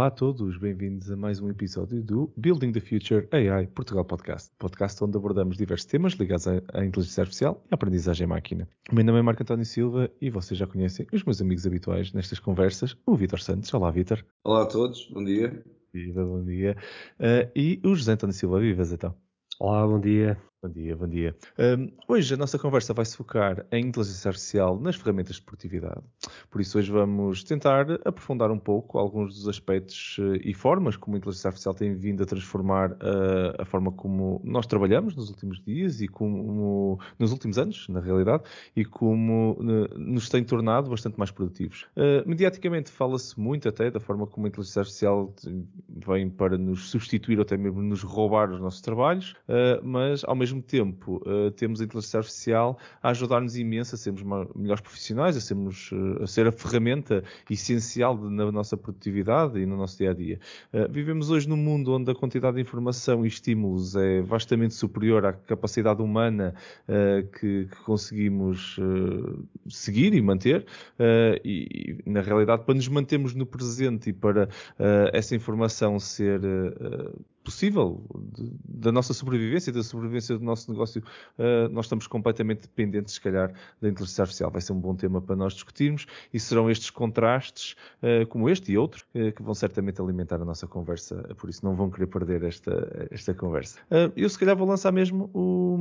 Olá a todos, bem-vindos a mais um episódio do Building the Future AI Portugal Podcast, podcast onde abordamos diversos temas ligados à, inteligência artificial e à aprendizagem máquina. O meu nome é Marco António Silva e vocês já conhecem os meus amigos habituais nestas conversas, o Vitor Santos. Olá, Vitor. Olá a todos, bom dia. Viva, bom dia. Uh, e o José António Silva, vivas então. Olá, bom dia. Bom dia, bom dia. Um, hoje a nossa conversa vai se focar em inteligência artificial nas ferramentas de produtividade. Por isso, hoje vamos tentar aprofundar um pouco alguns dos aspectos uh, e formas como a inteligência artificial tem vindo a transformar uh, a forma como nós trabalhamos nos últimos dias e como nos últimos anos, na realidade, e como uh, nos tem tornado bastante mais produtivos. mediaticamente fala-se muito até da forma como a inteligência artificial vem para nos substituir ou até mesmo nos roubar os nossos trabalhos, mas ao mesmo mesmo tempo, uh, temos a inteligência artificial a ajudar-nos imenso a sermos melhores profissionais, a, sermos, uh, a ser a ferramenta essencial de, na nossa produtividade e no nosso dia a dia. Uh, vivemos hoje num mundo onde a quantidade de informação e estímulos é vastamente superior à capacidade humana que, que, conseguimos seguir e manter, e, e, na realidade, para nos mantermos no presente e para essa informação ser possível da nossa sobrevivência, da sobrevivência do nosso negócio, uh, nós estamos completamente dependentes, se calhar, da inteligência artificial. Vai ser um bom tema para nós discutirmos e serão estes contrastes, uh, como este e outros, uh, que vão certamente alimentar a nossa conversa. Por isso, não vão querer perder esta, esta conversa. eu, se calhar, vou lançar mesmo o,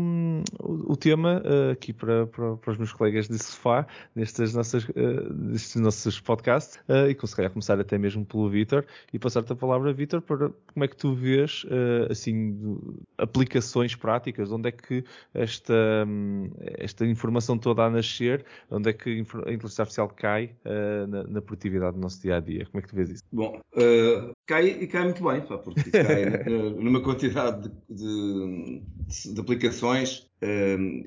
o, o tema aqui para, para, para, os meus colegas de sofá, nestas nossas, nestes nossos podcasts, e com, se calhar, começar até mesmo pelo Vitor e passar-te a palavra, Vitor, para como é que tu vês uh, assim, aplicações práticas? Onde é que esta, hum, esta informação toda a nascer, onde é que a inteligência artificial cai uh, na, na, produtividade do nosso dia a dia? Como é que tu vês isso? Bom, uh, cai e cai muito bem, pá, porque cai numa quantidade de, de, de aplicações um,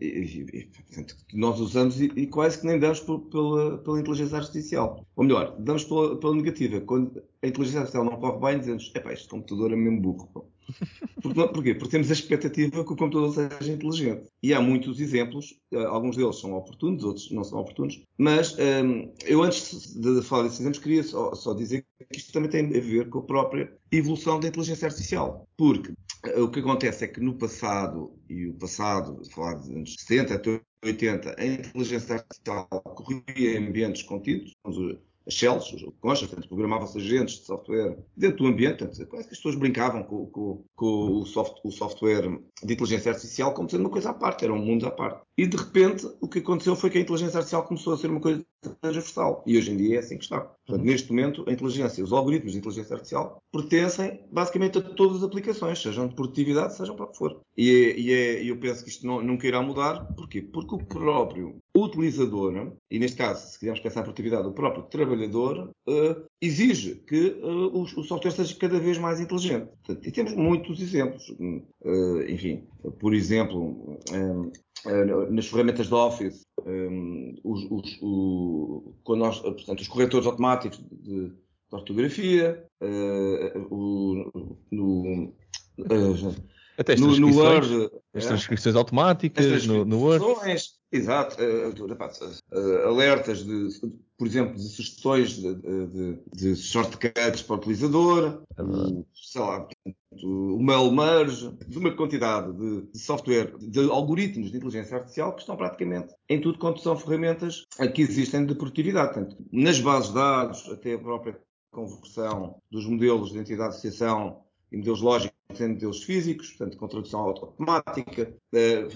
nós usamos e, e, quase que nem damos por, pela, pela inteligência artificial. Ou melhor, damos pela, pela negativa. Quando a inteligência artificial não corre bem, dizemos, epá, este computador é mesmo burro. Porque, porquê? Porque temos a expectativa que o computador seja inteligente. E há muitos exemplos, eh, alguns deles são oportunos, outros não são oportunos, mas um, eu antes de falar desses exemplos queria só, só, dizer que isto também tem a ver com a própria evolução da inteligência artificial. Porque o que acontece é que no passado, e o passado, falar de anos 60 até 80, a inteligência artificial corria em ambientes contidos, as shells, os conchas, programavam-se agentes de software dentro do ambiente, portanto, quase que as pessoas brincavam com, com, com o, soft, o, software de inteligência artificial como sendo uma coisa à parte, era um mundo à parte. E de repente, o que aconteceu foi que a inteligência artificial começou a ser uma coisa transversal. E hoje em dia é assim que está. Portanto, neste momento, a inteligência, os algoritmos de inteligência artificial pertencem basicamente a todas as aplicações, sejam de produtividade, sejam para o que for. E, é, e é, eu penso que isto não, nunca irá mudar. Porquê? Porque o próprio utilizador, e neste caso, se quisermos pensar em produtividade, o próprio trabalhador, uh, exige que uh, o, o, software seja cada vez mais inteligente. Portanto, e temos muitos exemplos. Uh, enfim, por exemplo, nas ferramentas de Office, um, os, os, o, quando nós, portanto, os corretores automáticos de, de ortografia, uh, o, no, uh, até as no, no Word. As transcrições é, automáticas, as transcrições, no, no Word. Exato. Uh, alertas, de, por exemplo, de sugestões de, de, de shortcuts para o utilizador, uh, sei lá, o mail merge, de uma quantidade de, de, software, de algoritmos de inteligência artificial que estão praticamente em tudo quanto são ferramentas que existem de produtividade. Portanto, nas bases de dados, até a própria conversão dos modelos de entidade de associação e modelos lógicos em modelos físicos, portanto, com tradução automática.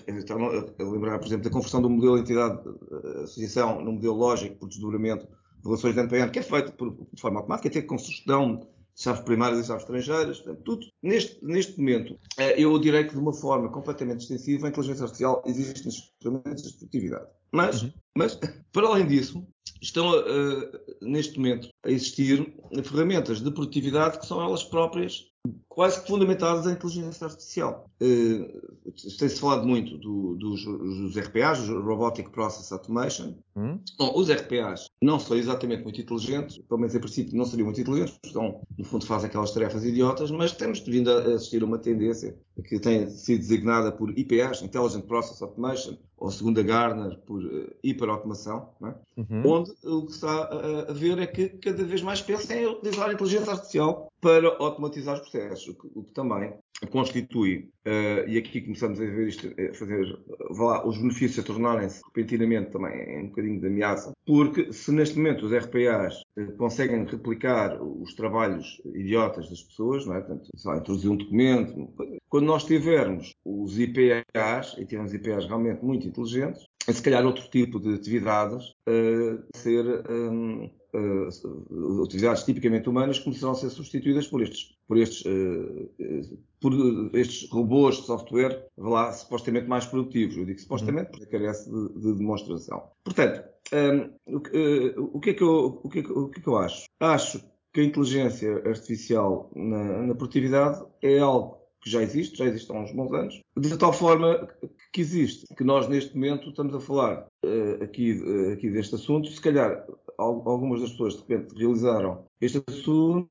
Então, a lembrar, por exemplo, da conversão do modelo de entidade de associação no modelo lógico por desdobramento de relações de NPN, que é feito por, de forma automática, até com sugestão de chaves primárias e chaves estrangeiras, portanto, tudo. Neste, neste momento, eh, eu direi que de uma forma completamente extensiva, a inteligência artificial existe ferramentas de produtividade. Mas, uhum. mas, para além disso, estão uh, neste momento a existir ferramentas de produtividade que são elas próprias quase que fundamentadas em inteligência artificial. Uh, Tem-se falado muito do, dos, dos, RPAs, os Robotic Process Automation. Hum? Bom, os RPAs não são exatamente muito inteligentes, pelo menos em princípio não seriam muito inteligentes, estão, no fundo fazem aquelas tarefas idiotas, mas temos vindo a assistir a uma tendência que tem sido designada por IPAs, Intelligent Process Automation, ou segunda Gartner por uh, hiperautomação, é? uhum. onde o que está a, a, ver é que cada vez mais pensam em utilizar a inteligência artificial para automatizar os processos, o que, o que também constitui, uh, e aqui começamos a ver isto, a fazer lá, os benefícios a tornarem-se repentinamente também um bocadinho de ameaça, porque se neste momento os RPAs conseguem replicar os trabalhos idiotas das pessoas, não é? Portanto, lá, introduzir um documento, quando nós tivermos os IPAs, e tivermos IPAs realmente muito inteligentes, se calhar outro tipo de atividades uh, ser um, uh, atividades tipicamente humanas começarão a ser substituídas por estes, por estes, uh, por estes robôs de software lá, supostamente mais produtivos. Eu digo supostamente porque carece de, de demonstração. Portanto, um, o, que é que eu, o, que é que, o que é que eu acho? Acho que a inteligência artificial na, na produtividade é algo que já existe, já existe há uns bons anos, de tal forma que existe, que nós neste momento estamos a falar uh, aqui, uh, aqui deste assunto, se calhar algumas das pessoas de repente realizaram este assunto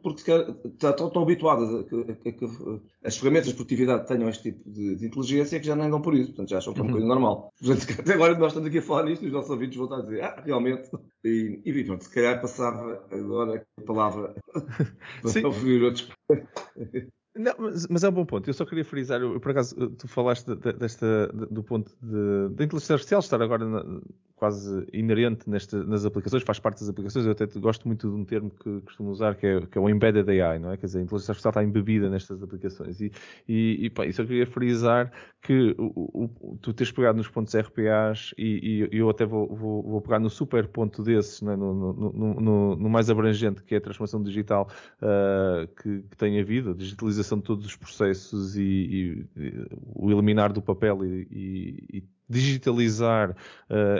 porque já estão tão habituadas a que, a que, as ferramentas de produtividade tenham este tipo de, de, inteligência que já nem dão por isso, portanto já acham que é uma uhum. coisa normal. Portanto, até agora nós estamos aqui a falar nisto e os nossos ouvintes vão estar a dizer, ah, realmente, e, e pronto, se calhar passava agora a palavra para ouvir outros. Não, mas, mas, é um bom ponto. Eu só queria frisar, eu, por acaso, tu falaste desta, do ponto da inteligência artificial estar agora na, quase inerente neste, nas aplicações, faz parte das aplicações. Eu até gosto muito de um termo que costumo usar, que é, que é o embedded AI, não é? Quer dizer, a inteligência artificial está embebida nestas aplicações. E, e, e, pá, e só queria frisar que o, o, tu tens pegado nos pontos RPAs e, e eu até vou, vou, vou, pegar no super ponto desses, é? no, no, no, no, mais abrangente, que é a transformação digital uh, que, que, tem havido, a digitalização de todos os processos e, o eliminar do papel e digitalizar uh,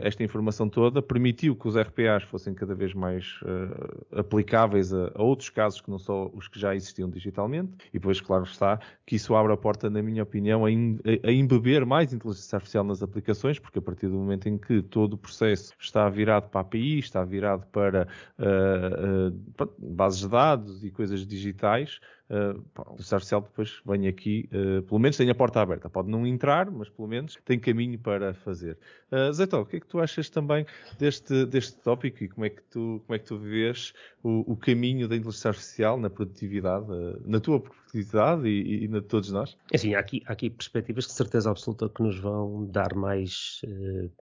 esta informação toda permitiu que os RPAs fossem cada vez mais uh, aplicáveis a, a, outros casos que não só os que já existiam digitalmente. E depois, claro está, que isso abre a porta, na minha opinião, a, in, a, embeber mais inteligência artificial nas aplicações, porque a partir do momento em que todo o processo está virado para a API, está virado para uh, bases de dados e coisas digitais, uh, o inteligência artificial depois vem aqui, uh, pelo menos tem a porta aberta. Pode não entrar, mas pelo menos tem caminho para fazer. Uh, Zé o que é que tu achas também deste, deste tópico e como é que tu, como é que tu vês o, o caminho da inteligência artificial na produtividade, uh, na tua produtividade e, e, na de todos nós? É assim, há aqui, há aqui perspectivas de certeza absoluta que nos vão dar mais,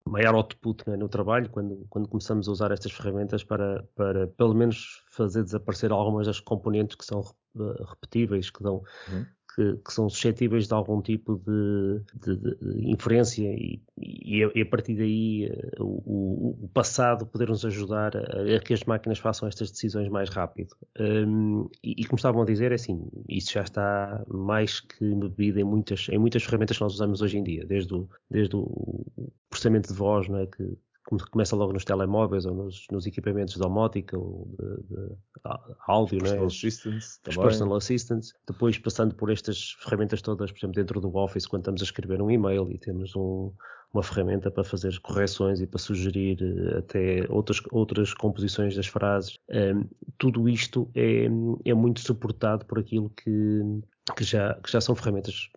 maior output né, no trabalho quando, quando começamos a usar estas ferramentas para, para pelo menos fazer desaparecer algumas das componentes que são repetíveis, que dão, uhum que, que, são suscetíveis de algum tipo de, de, de inferência e, e, a, e, a, partir daí eh, o, o, passado poder nos ajudar a, a, que as máquinas façam estas decisões mais rápido. Um, e, e, como estavam a dizer, é assim, isso já está mais que bebido em muitas, em muitas ferramentas que nós usamos hoje em dia, desde o, desde o processamento de voz, não é, que começa logo nos telemóveis ou nos, nos equipamentos de domótica ou de, de áudio, personal né? assistants, os personal assistants, depois passando por estas ferramentas todas, por exemplo, dentro do Office, quando estamos a escrever um e-mail e temos um, uma ferramenta para fazer correções e para sugerir eh, até outras, outras composições das frases. Um, tudo isto é, é muito suportado por aquilo que que já, que já são ferramentas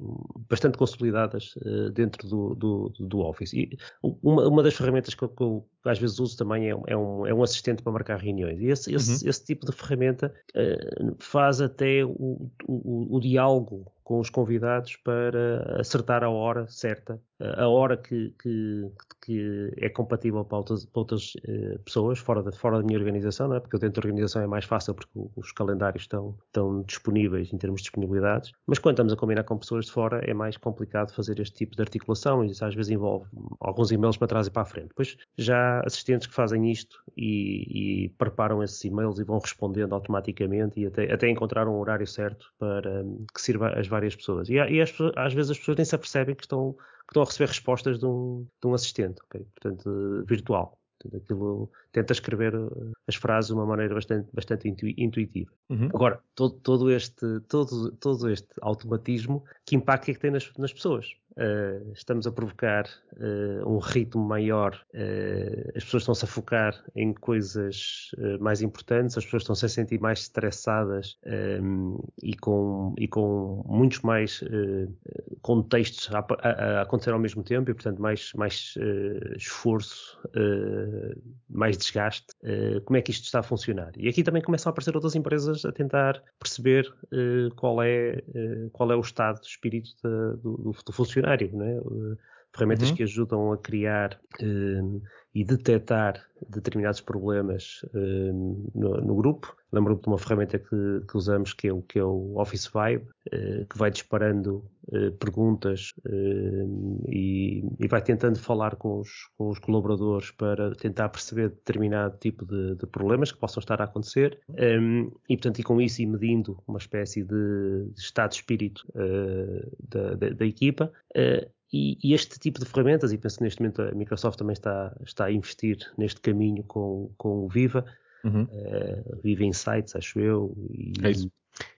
bastante consolidadas uh, dentro do, do, do, Office. E uma, uma das ferramentas que eu, que eu, às vezes uso também é, é, um, é um assistente para marcar reuniões. E esse, esse, uhum. esse tipo de ferramenta uh, faz até o, o, o diálogo com os convidados para acertar a hora certa, a hora que, que, que é compatível para outras, para outras uh, pessoas fora da, fora da minha organização, não é? porque dentro da organização é mais fácil porque os calendários estão, estão disponíveis em termos de disponibilidades, mas quando estamos a combinar com pessoas de fora é mais complicado fazer este tipo de articulação e isso às vezes envolve alguns e-mails para trás e para a frente. Depois já assistentes que fazem isto e, e preparam esses e-mails e vão respondendo automaticamente e até, até encontrar um horário certo para que sirva as várias pessoas. E, e as, às vezes as pessoas nem se apercebem que estão, que estão a receber respostas de um, de um assistente, okay? portanto, virtual. Aquilo tenta escrever eh, as frases de uma maneira bastante, bastante intuitiva. Uhum. Agora, todo, todo, este, todo, todo este automatismo, que impacto é que tem nas, nas pessoas? Uh, estamos a provocar uh, um ritmo maior, uh, as pessoas estão-se a focar em coisas mais importantes, as pessoas estão-se a sentir mais estressadas um, e, com, e com muitos mais contextos a, a, a, acontecer ao mesmo tempo e, portanto, mais, mais esforço, mais desgaste. como é que isto está a funcionar? E aqui também começam a aparecer outras empresas a tentar perceber qual, é, qual é o estado de espírito de, do, do questionário, né? ferramentas uhum. que ajudam a criar um, e detectar determinados problemas um, no, no, grupo. Lembro-me de uma ferramenta que, que, usamos que é o, que é o Office Vibe, uh, que vai disparando uh, perguntas uh, e, e, vai tentando falar com os, com os, colaboradores para tentar perceber determinado tipo de, de problemas que possam estar a acontecer um, e, portanto, e com isso ir medindo uma espécie de, de estado de espírito da, da, da, equipa. E, e, este tipo de ferramentas, e penso que neste momento a Microsoft também está, está a investir neste caminho com, com o Viva, uhum. uh, Viva Insights, acho eu, e, é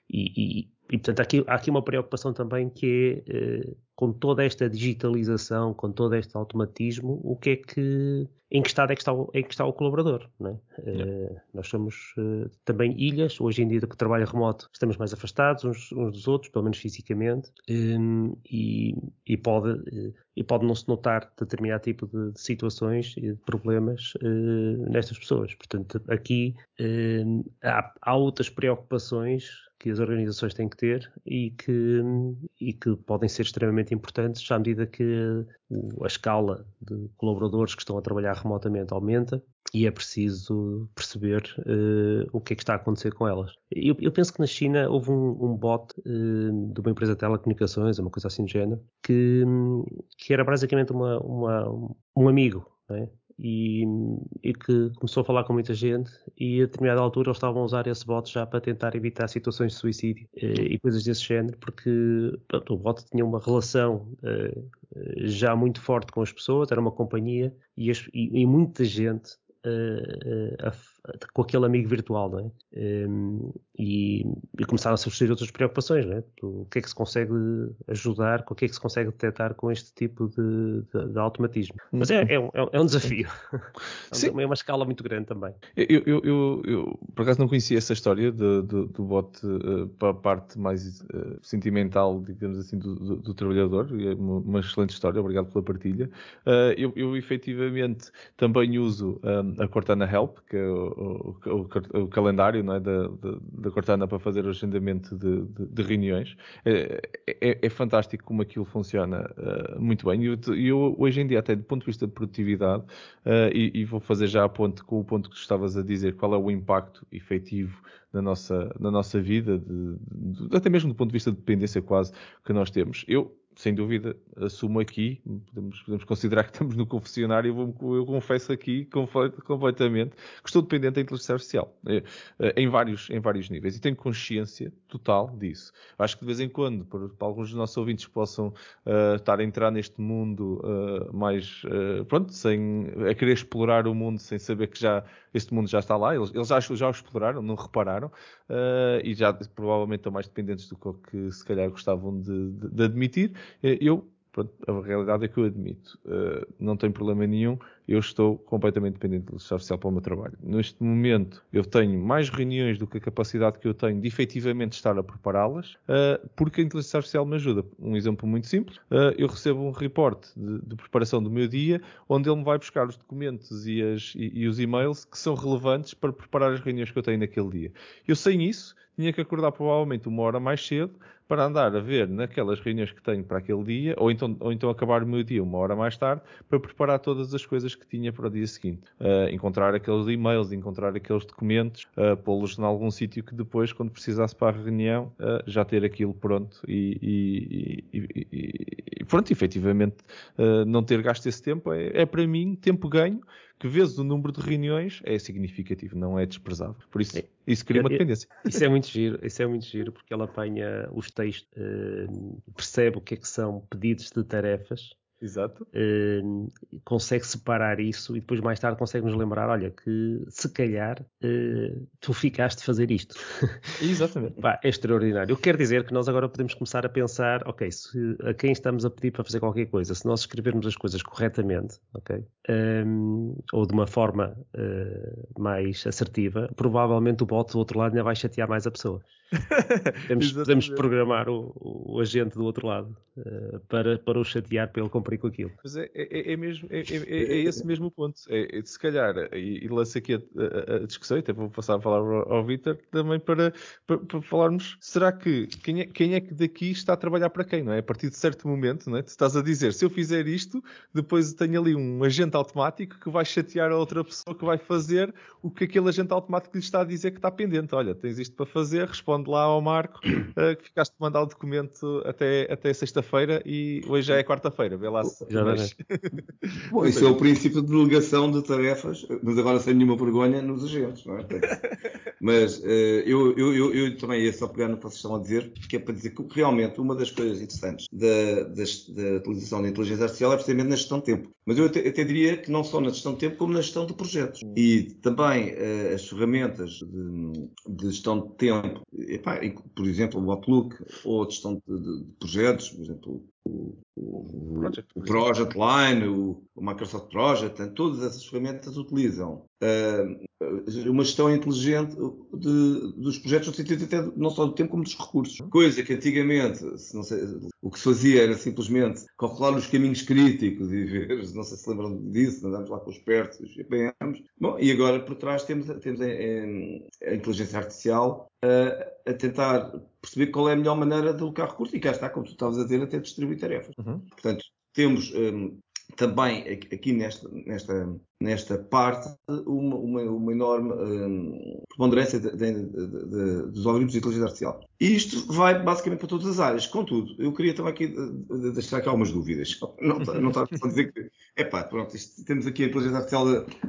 e, e, portanto, há aqui, há aqui uma preocupação também que é, eh, com toda esta digitalização, com todo este automatismo, o que é que, em que estado é que está o, é que está o colaborador, é? Eh, nós somos eh, também ilhas, hoje em dia que trabalho remoto estamos mais afastados uns, uns dos outros, pelo menos fisicamente, e, e, pode, e pode não se notar determinado tipo de, de situações e de problemas nestas pessoas. Portanto, aqui há, há outras preocupações que as organizações têm que ter e que, e que podem ser extremamente importantes à medida que a escala de colaboradores que estão a trabalhar remotamente aumenta e é preciso perceber uh, o que é que está a acontecer com elas. Eu, eu penso que na China houve um, um bot uh, de uma empresa de telecomunicações, uma coisa assim do género, que, que era basicamente uma, uma um amigo, é? E, e, que começou a falar com muita gente e a determinada altura eles estavam a usar esse bot já para tentar evitar situações de suicídio eh, e coisas desse género porque pronto, o bot tinha uma relação eh, já muito forte com as pessoas, era uma companhia e, as, e, e muita gente eh, a, com aquele amigo virtual, não é? Um, e, e, começaram a surgir outras preocupações, não é? O que é que se consegue ajudar, o que é que se consegue detectar com este tipo de, de, de automatismo. Mas é, é, um, é um desafio. Sim. É uma escala muito grande também. Eu, eu, eu, eu por acaso não conhecia essa história de, de, do bot uh, para a parte mais uh, sentimental, digamos assim, do, do, do trabalhador. É uma, uma, excelente história, obrigado pela partilha. Uh, eu, eu efetivamente também uso um, a Cortana Help, que é o o, o, o calendário não é, da, da, Cortana para fazer o agendamento de, de, de reuniões. É, é, é, fantástico como aquilo funciona uh, muito bem. E eu, eu, hoje em dia, até do ponto de vista de produtividade, uh, e, e, vou fazer já a ponte com o ponto que estavas a dizer, qual é o impacto efetivo na nossa, na nossa vida, de, até mesmo do ponto de vista de dependência quase que nós temos. Eu sem dúvida, assumo aqui, podemos, podemos considerar que estamos no confessionário, eu, vou, eu confesso aqui completamente que estou dependente da inteligência artificial, eh, eh, em vários, em vários níveis, e tenho consciência total disso. Acho que de vez em quando, para, para alguns dos nossos ouvintes que possam uh, estar a entrar neste mundo uh, mais, uh, pronto, sem, a querer explorar o mundo sem saber que já este mundo já está lá, eles, eles já, já o exploraram, não repararam, e já provavelmente estão mais dependentes do que se calhar gostavam de, de, de admitir. Eu Pronto, a realidade é que eu admito, uh, não tem problema nenhum, eu estou completamente dependente da inteligência artificial para o meu trabalho. Neste momento, eu tenho mais reuniões do que a capacidade que eu tenho de efetivamente estar a prepará-las, uh, porque a inteligência artificial me ajuda. Um exemplo muito simples, uh, eu recebo um report de, de, preparação do meu dia, onde ele me vai buscar os documentos e, as, e, e os e-mails que são relevantes para preparar as reuniões que eu tenho naquele dia. Eu sem isso, tinha que acordar provavelmente uma hora mais cedo para andar a ver naquelas reuniões que tenho para aquele dia, ou então, ou então acabar o meu dia uma hora mais tarde, para preparar todas as coisas que tinha para o dia seguinte. Uh, encontrar aqueles e-mails, encontrar aqueles documentos, uh, pô-los em algum sítio que depois, quando precisasse para a reunião, uh, já ter aquilo pronto e, e, e, e pronto, efetivamente, não ter gasto esse tempo é, é para mim tempo ganho que vezes o número de reuniões é significativo, não é desprezável. Por isso, isso cria uma dependência. Isso é muito giro, isso é muito giro, porque ele apanha os textos, uh, percebe o que é que são pedidos de tarefas Exato. Uh, consegue separar isso e depois mais tarde consegue nos lembrar, olha, que se calhar uh, tu ficaste a fazer isto. Exatamente. Pá, é extraordinário. Eu quero dizer que nós agora podemos começar a pensar, ok, se, a quem estamos a pedir para fazer qualquer coisa, se nós escrevermos as coisas corretamente, ok, um, ou de uma forma uh, mais assertiva, provavelmente o bot do outro lado ainda vai chatear mais a pessoa. podemos, podemos, programar o, o, agente do outro lado uh, para, para o chatear para ele cumprir com aquilo. Mas é, é, é mesmo, é, é, é, esse mesmo ponto. É, se calhar, e, e lanço aqui a, a, a, discussão, até vou passar a palavra ao, ao Vitor também para, para, para, falarmos, será que quem é, quem é que daqui está a trabalhar para quem, não é? A partir de certo momento, não é? Tu estás a dizer, se eu fizer isto, depois tenho ali um agente automático que vai chatear a outra pessoa que vai fazer o que aquele agente automático lhe está a dizer que está pendente. Olha, tens isto para fazer, responde lá ao Marco uh, que ficaste de mandar o documento até, até sexta-feira e hoje já é quarta-feira. Vê lá se. Já Bom, isso é o princípio de delegação de tarefas, mas agora sem nenhuma vergonha nos agentes, não é? Mas uh, eu, eu, eu, eu, também ia só pegar no que vocês estão a dizer, que é para dizer que realmente uma das coisas interessantes da, da, da utilização da inteligência artificial é precisamente na gestão de tempo. Mas eu até, até, diria que não só na gestão de tempo, como na gestão de projetos. E também uh, as ferramentas de, de, gestão de tempo, epá, por exemplo, o Outlook, ou a gestão de, de, de projetos, por exemplo, o, o, Project, o Project Line, o, o, Microsoft Project, todas essas ferramentas utilizam. Uh, uma gestão inteligente de, dos projetos, no sentido até não só do tempo como dos recursos. Coisa que antigamente, sei, o que se fazia era simplesmente calcular os caminhos críticos e ver, não sei se lembram disso, andamos lá com os pertos, os GPMs. Bom, e agora por trás temos, temos a, a, a inteligência artificial a, a tentar perceber qual é a melhor maneira de alocar recursos e cá está, como tu estavas a dizer, até distribuir tarefas. Uhum. Portanto, temos um, também aqui nesta, nesta, nesta parte uma, uma, uma enorme um, preponderância de, de, de, dos algoritmos de inteligência artificial. Isto vai basicamente para todas as áreas. Contudo, eu queria também aqui deixar aqui algumas dúvidas. Não, está a dizer que, é pá, pronto, isto, temos aqui a inteligência artificial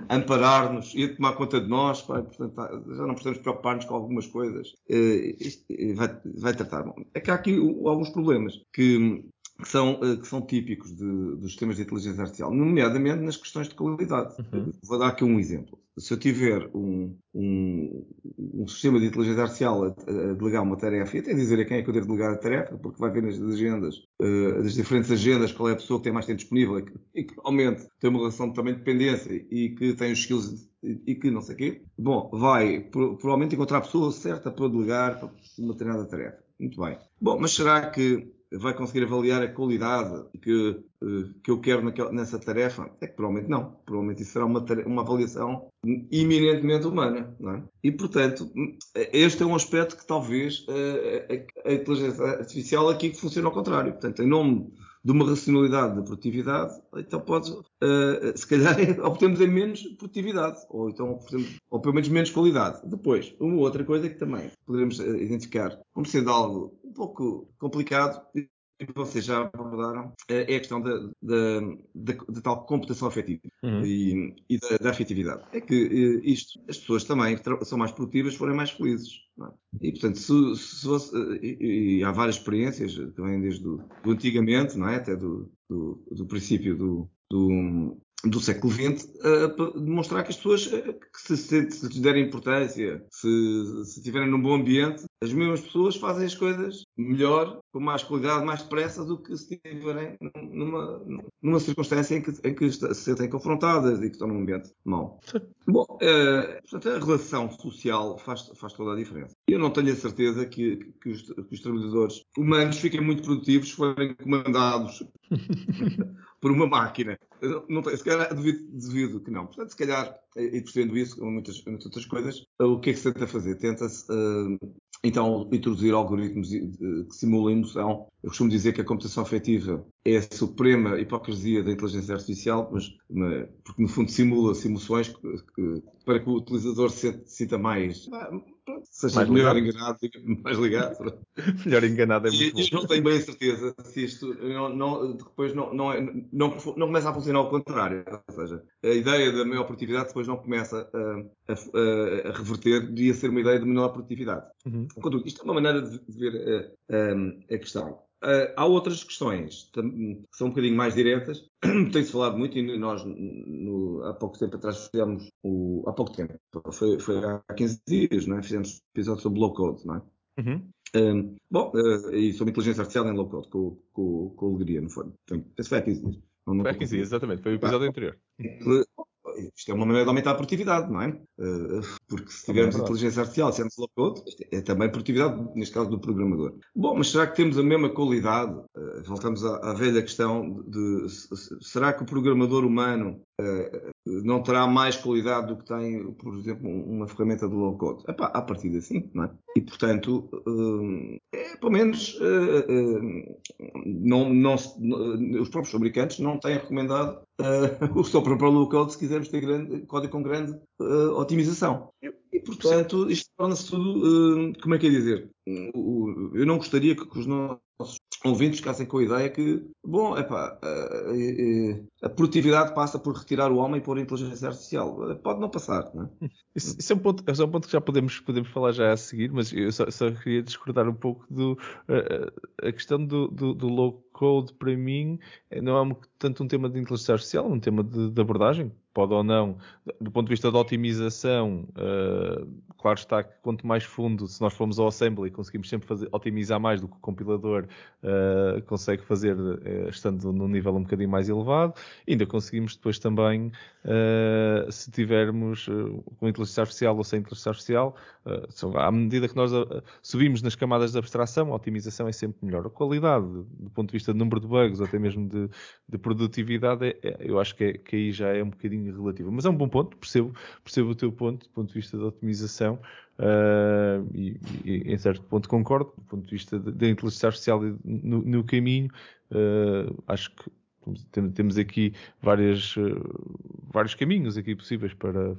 a amparar-nos e a tomar conta de nós, pá, portanto, já não precisamos preocupar-nos com algumas coisas. Uh, isto vai, vai tratar. É que há aqui alguns problemas que que são, eh, que são típicos de, dos sistemas de inteligência artificial, nomeadamente nas questões de qualidade. Uhum. Vou dar aqui um exemplo. Se eu tiver um, um, um sistema de inteligência artificial a, a, delegar uma tarefa, e até dizer a quem é que eu devo delegar a tarefa, porque vai ver nas agendas, uh, das diferentes agendas, qual é a pessoa que tem mais tempo disponível e que, realmente tem uma relação também de dependência e que tem os skills e que não sei o quê, bom, vai provavelmente encontrar a pessoa certa para delegar uma determinada tarefa. Muito bem. Bom, mas será que vai conseguir avaliar a qualidade que, eh, que eu quero naquela, nessa tarefa? É que provavelmente não. Provavelmente isso será uma, uma avaliação eminentemente humana. É? E, portanto, este é um aspecto que talvez a, eh, a, a inteligência artificial aqui funciona ao contrário. Portanto, em nome de uma racionalidade da produtividade, então pode, uh, se calhar, obtemos em menos produtividade, ou então ou pelo menos menos qualidade. Depois, uma outra coisa que também poderemos identificar como sendo algo um pouco complicado que vocês já abordaram é, é a questão da, da, da, da tal computação afetiva uhum. e, e da, da, afetividade. É que eh, isto, as pessoas também são mais produtivas forem mais felizes. É? E, portanto, se, se você, e, e, há várias experiências vêm desde do, do antigamente, não é? até do, do, do princípio do, do, do século XX para demonstrar que as pessoas que se, se, se lhes derem importância, se, se estiverem num bom ambiente, as mesmas pessoas fazem as coisas melhor, com mais qualidade, mais depressa do que se estiverem numa, numa circunstância em que, em que se sentem confrontadas e que estão num ambiente mau. Bom, uh, portanto, a relação social faz, faz toda a diferença. Eu não tenho a certeza que, que, os, que os trabalhadores humanos fiquem muito produtivos se forem comandados por uma máquina. Não, se calhar devido, que não. Portanto, se calhar, e percebendo isso, como muitas, muitas outras coisas, o que é que se tenta fazer? Tenta-se uh, então introduzir algoritmos que simulem emoção. Eu costumo dizer que a computação afetiva é a suprema hipocrisia da inteligência artificial, mas porque no fundo simula-se emoções que, que, para que o utilizador se sinta mais seja mais melhor ligado. enganado, mais ligado. melhor enganado é muito e, bom. Eu não tenho bem a certeza se isto não, não, depois não, não, é, não, não, começa a funcionar ao contrário. Ou seja, a ideia da maior produtividade depois não começa a, a, a reverter, devia ser uma ideia de menor produtividade. Uhum. Contudo, isto é uma maneira de, de ver a, a questão. Uh, há outras questões que são um bocadinho mais diretas. Tem-se falado muito e nós no, há pouco tempo atrás fizemos o, há pouco tempo, foi, foi há 15 dias, não é? fizemos um episódio sobre low code, não é? Uhum. Um, bom, uh, e sobre inteligência artificial em low code, com, com, com Alegria, não foi? Portanto, esse foi há 15 dias. Não, não foi há 15 dias, exatamente, foi o episódio anterior isto é uma maneira de aumentar a produtividade, não é? Eh, porque se tivermos é inteligência artificial, se low code, é também produtividade, neste caso do programador. Bom, mas será que temos a mesma qualidade? Eh, voltamos à, à velha questão de, será que o programador humano uh, não terá mais qualidade do que tem, por exemplo, uma ferramenta de low code? Epá, a partir assim, não é? E, portanto, uh, é, pelo menos uh, não, não, os próprios fabricantes não têm recomendado o seu próprio low code se quisermos ter grande, código com grande otimização. E, portanto, isto torna-se tudo, como é que é dizer? Eu não gostaria que os nossos ouvintes ficassem com a ideia que, bom, epá, a, a, a, produtividade passa por retirar o homem e pôr a inteligência artificial. Pode não passar, não é? Isso, isso é, um ponto, é um ponto que já podemos, podemos falar já a seguir, mas eu só, só queria discordar um pouco do a, a questão do, do, do, low code para mim não é tanto um tema de inteligência artificial, um tema de, de abordagem pode ou não, do ponto de vista da otimização, uh, claro está que quanto mais fundo, se nós formos ao assembly, conseguimos sempre fazer, otimizar mais do que o compilador uh, consegue fazer, uh, estando num nível um bocadinho mais elevado. Ainda conseguimos depois também, se tivermos com inteligência artificial ou sem inteligência artificial, à medida que nós subimos nas camadas de abstração, a otimização é sempre melhor. A qualidade, do ponto de vista de número de bugs, até mesmo de, de produtividade, é, é, eu acho que, é, que aí já é um bocadinho relativa. Mas é um bom ponto, percebo, percebo o teu ponto, do ponto de vista da otimização, uh, e, e, em certo ponto concordo, do ponto de vista da inteligência artificial no, no caminho, uh, acho que temos aqui várias, vários caminhos aqui possíveis para,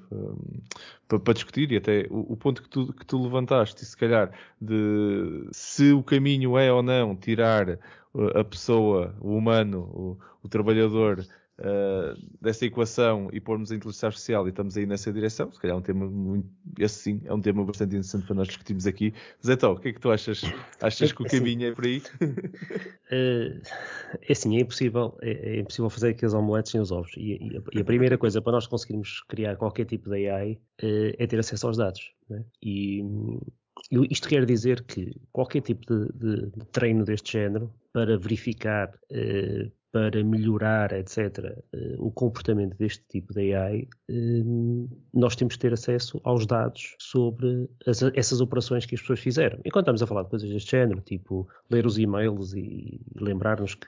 para, para discutir e até o, o, ponto que tu, que tu levantaste, se calhar, de se o caminho é ou não tirar a pessoa, o humano, o, o trabalhador uh, dessa equação e pormos a inteligência artificial e estamos aí nessa direção, se calhar é um tema muito, esse sim, é um tema bastante interessante para nós discutirmos aqui. Zé Tó, o que é que tu achas? Achas que o caminho é por aí? Uh, é assim, é impossível, é, é, impossível fazer aqueles omeletes sem os ovos. E, e, a, e, a, primeira coisa para nós conseguirmos criar qualquer tipo de AI uh, eh, é ter acesso aos dados. Né? E isto quer dizer que qualquer tipo de, de, de treino deste género para verificar uh, para melhorar, etc., eh, o comportamento deste tipo de AI, eh, nós temos que ter acesso aos dados sobre as, essas operações que as pessoas fizeram. Enquanto estamos a falar de coisas deste género, tipo ler os e-mails e lembrar-nos que,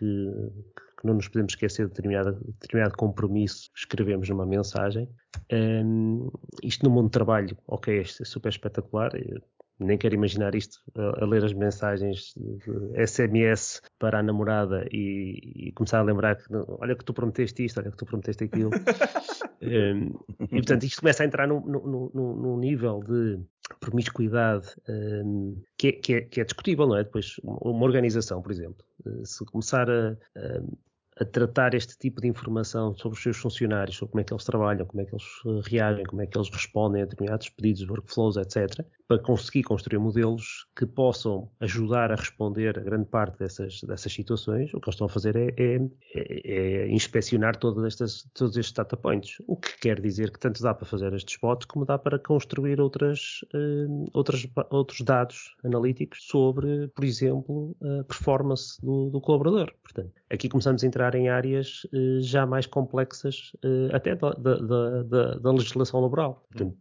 que não nos podemos esquecer de determinado, determinado compromisso que escrevemos numa mensagem. Um, eh, isto no mundo de trabalho, ok, é super espetacular nem quero imaginar isto a, a, ler as mensagens de SMS para a namorada e, e, começar a lembrar que olha que tu prometeste isto, olha que tu prometeste aquilo. um, e portanto isto começa a entrar num, num, num nível de promiscuidade um, que, é, que, é, que, é, discutível, não é? Depois, uma organização, por exemplo, se começar a, a a tratar este tipo de informação sobre os seus funcionários, sobre como é que eles trabalham, como é que eles eh, reagem, como é que eles respondem a determinados pedidos, workflows, etc., para conseguir construir modelos que possam ajudar a responder a grande parte dessas, dessas situações, o que eles estão a fazer é, é, é, é inspecionar todas estas, todos estes data points. O que quer dizer que tanto dá para fazer estes bots como dá para construir outras, uh, outras, outros dados analíticos sobre, por exemplo, a performance do, do colaborador. Portanto, aqui começamos a entrar em áreas uh, já mais complexas, uh, até da, da, da, da legislação laboral. Portanto,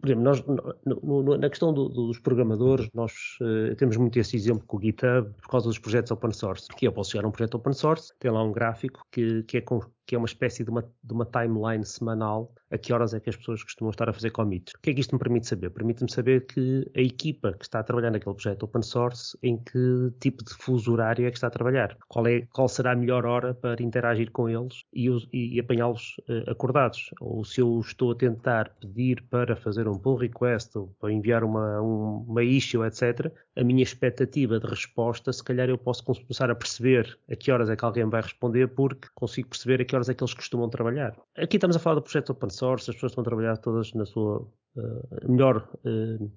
por exemplo, nós, no, no, na questão do, dos programadores, nós uh, temos muito esse exemplo com o GitHub por causa dos projetos open source. Que eu posso chegar a um projeto open source, tem lá um gráfico que, que, é, com, que é uma espécie de uma, de uma timeline semanal a que horas é que as pessoas costumam estar a fazer commits. O que é que isto me permite saber? Permite-me saber que a equipa que está a trabalhar naquele projeto open source, em que tipo de fuso horário é que está a trabalhar. Qual, é, qual será a melhor hora para interagir com eles e, e, apanhá-los uh, acordados. Ou se eu estou a tentar pedir para fazer um pull request ou para enviar uma, um, uma issue, etc., a minha expectativa de resposta, se calhar eu posso começar a perceber a que horas é que alguém vai responder, porque consigo perceber a que horas é que eles costumam trabalhar. Aqui estamos a falar do projeto open source, as pessoas estão a trabalhar todas na sua uh, melhor. Uh,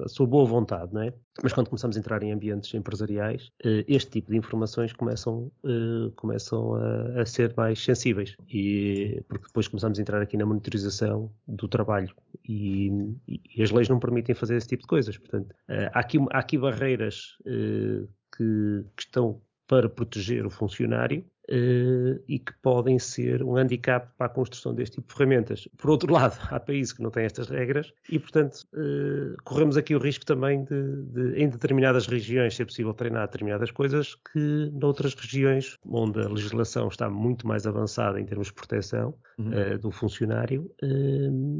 a sua boa vontade, não é? Mas quando começamos a entrar em ambientes empresariais, uh, este tipo de informações começam, uh, começam a, a, ser mais sensíveis. E, porque depois começamos a entrar aqui na monitorização do trabalho. E, e as leis não permitem fazer esse tipo de coisas. Portanto, há, aqui, há aqui barreiras que, que estão para proteger o funcionário uh, e que podem ser um handicap para a construção deste tipo de ferramentas. Por outro lado, há países que não têm estas regras e, portanto, uh, corremos aqui o risco também de, de, em determinadas regiões, ser possível treinar determinadas coisas que noutras regiões, onde a legislação está muito mais avançada em termos de proteção uhum. uh, do funcionário,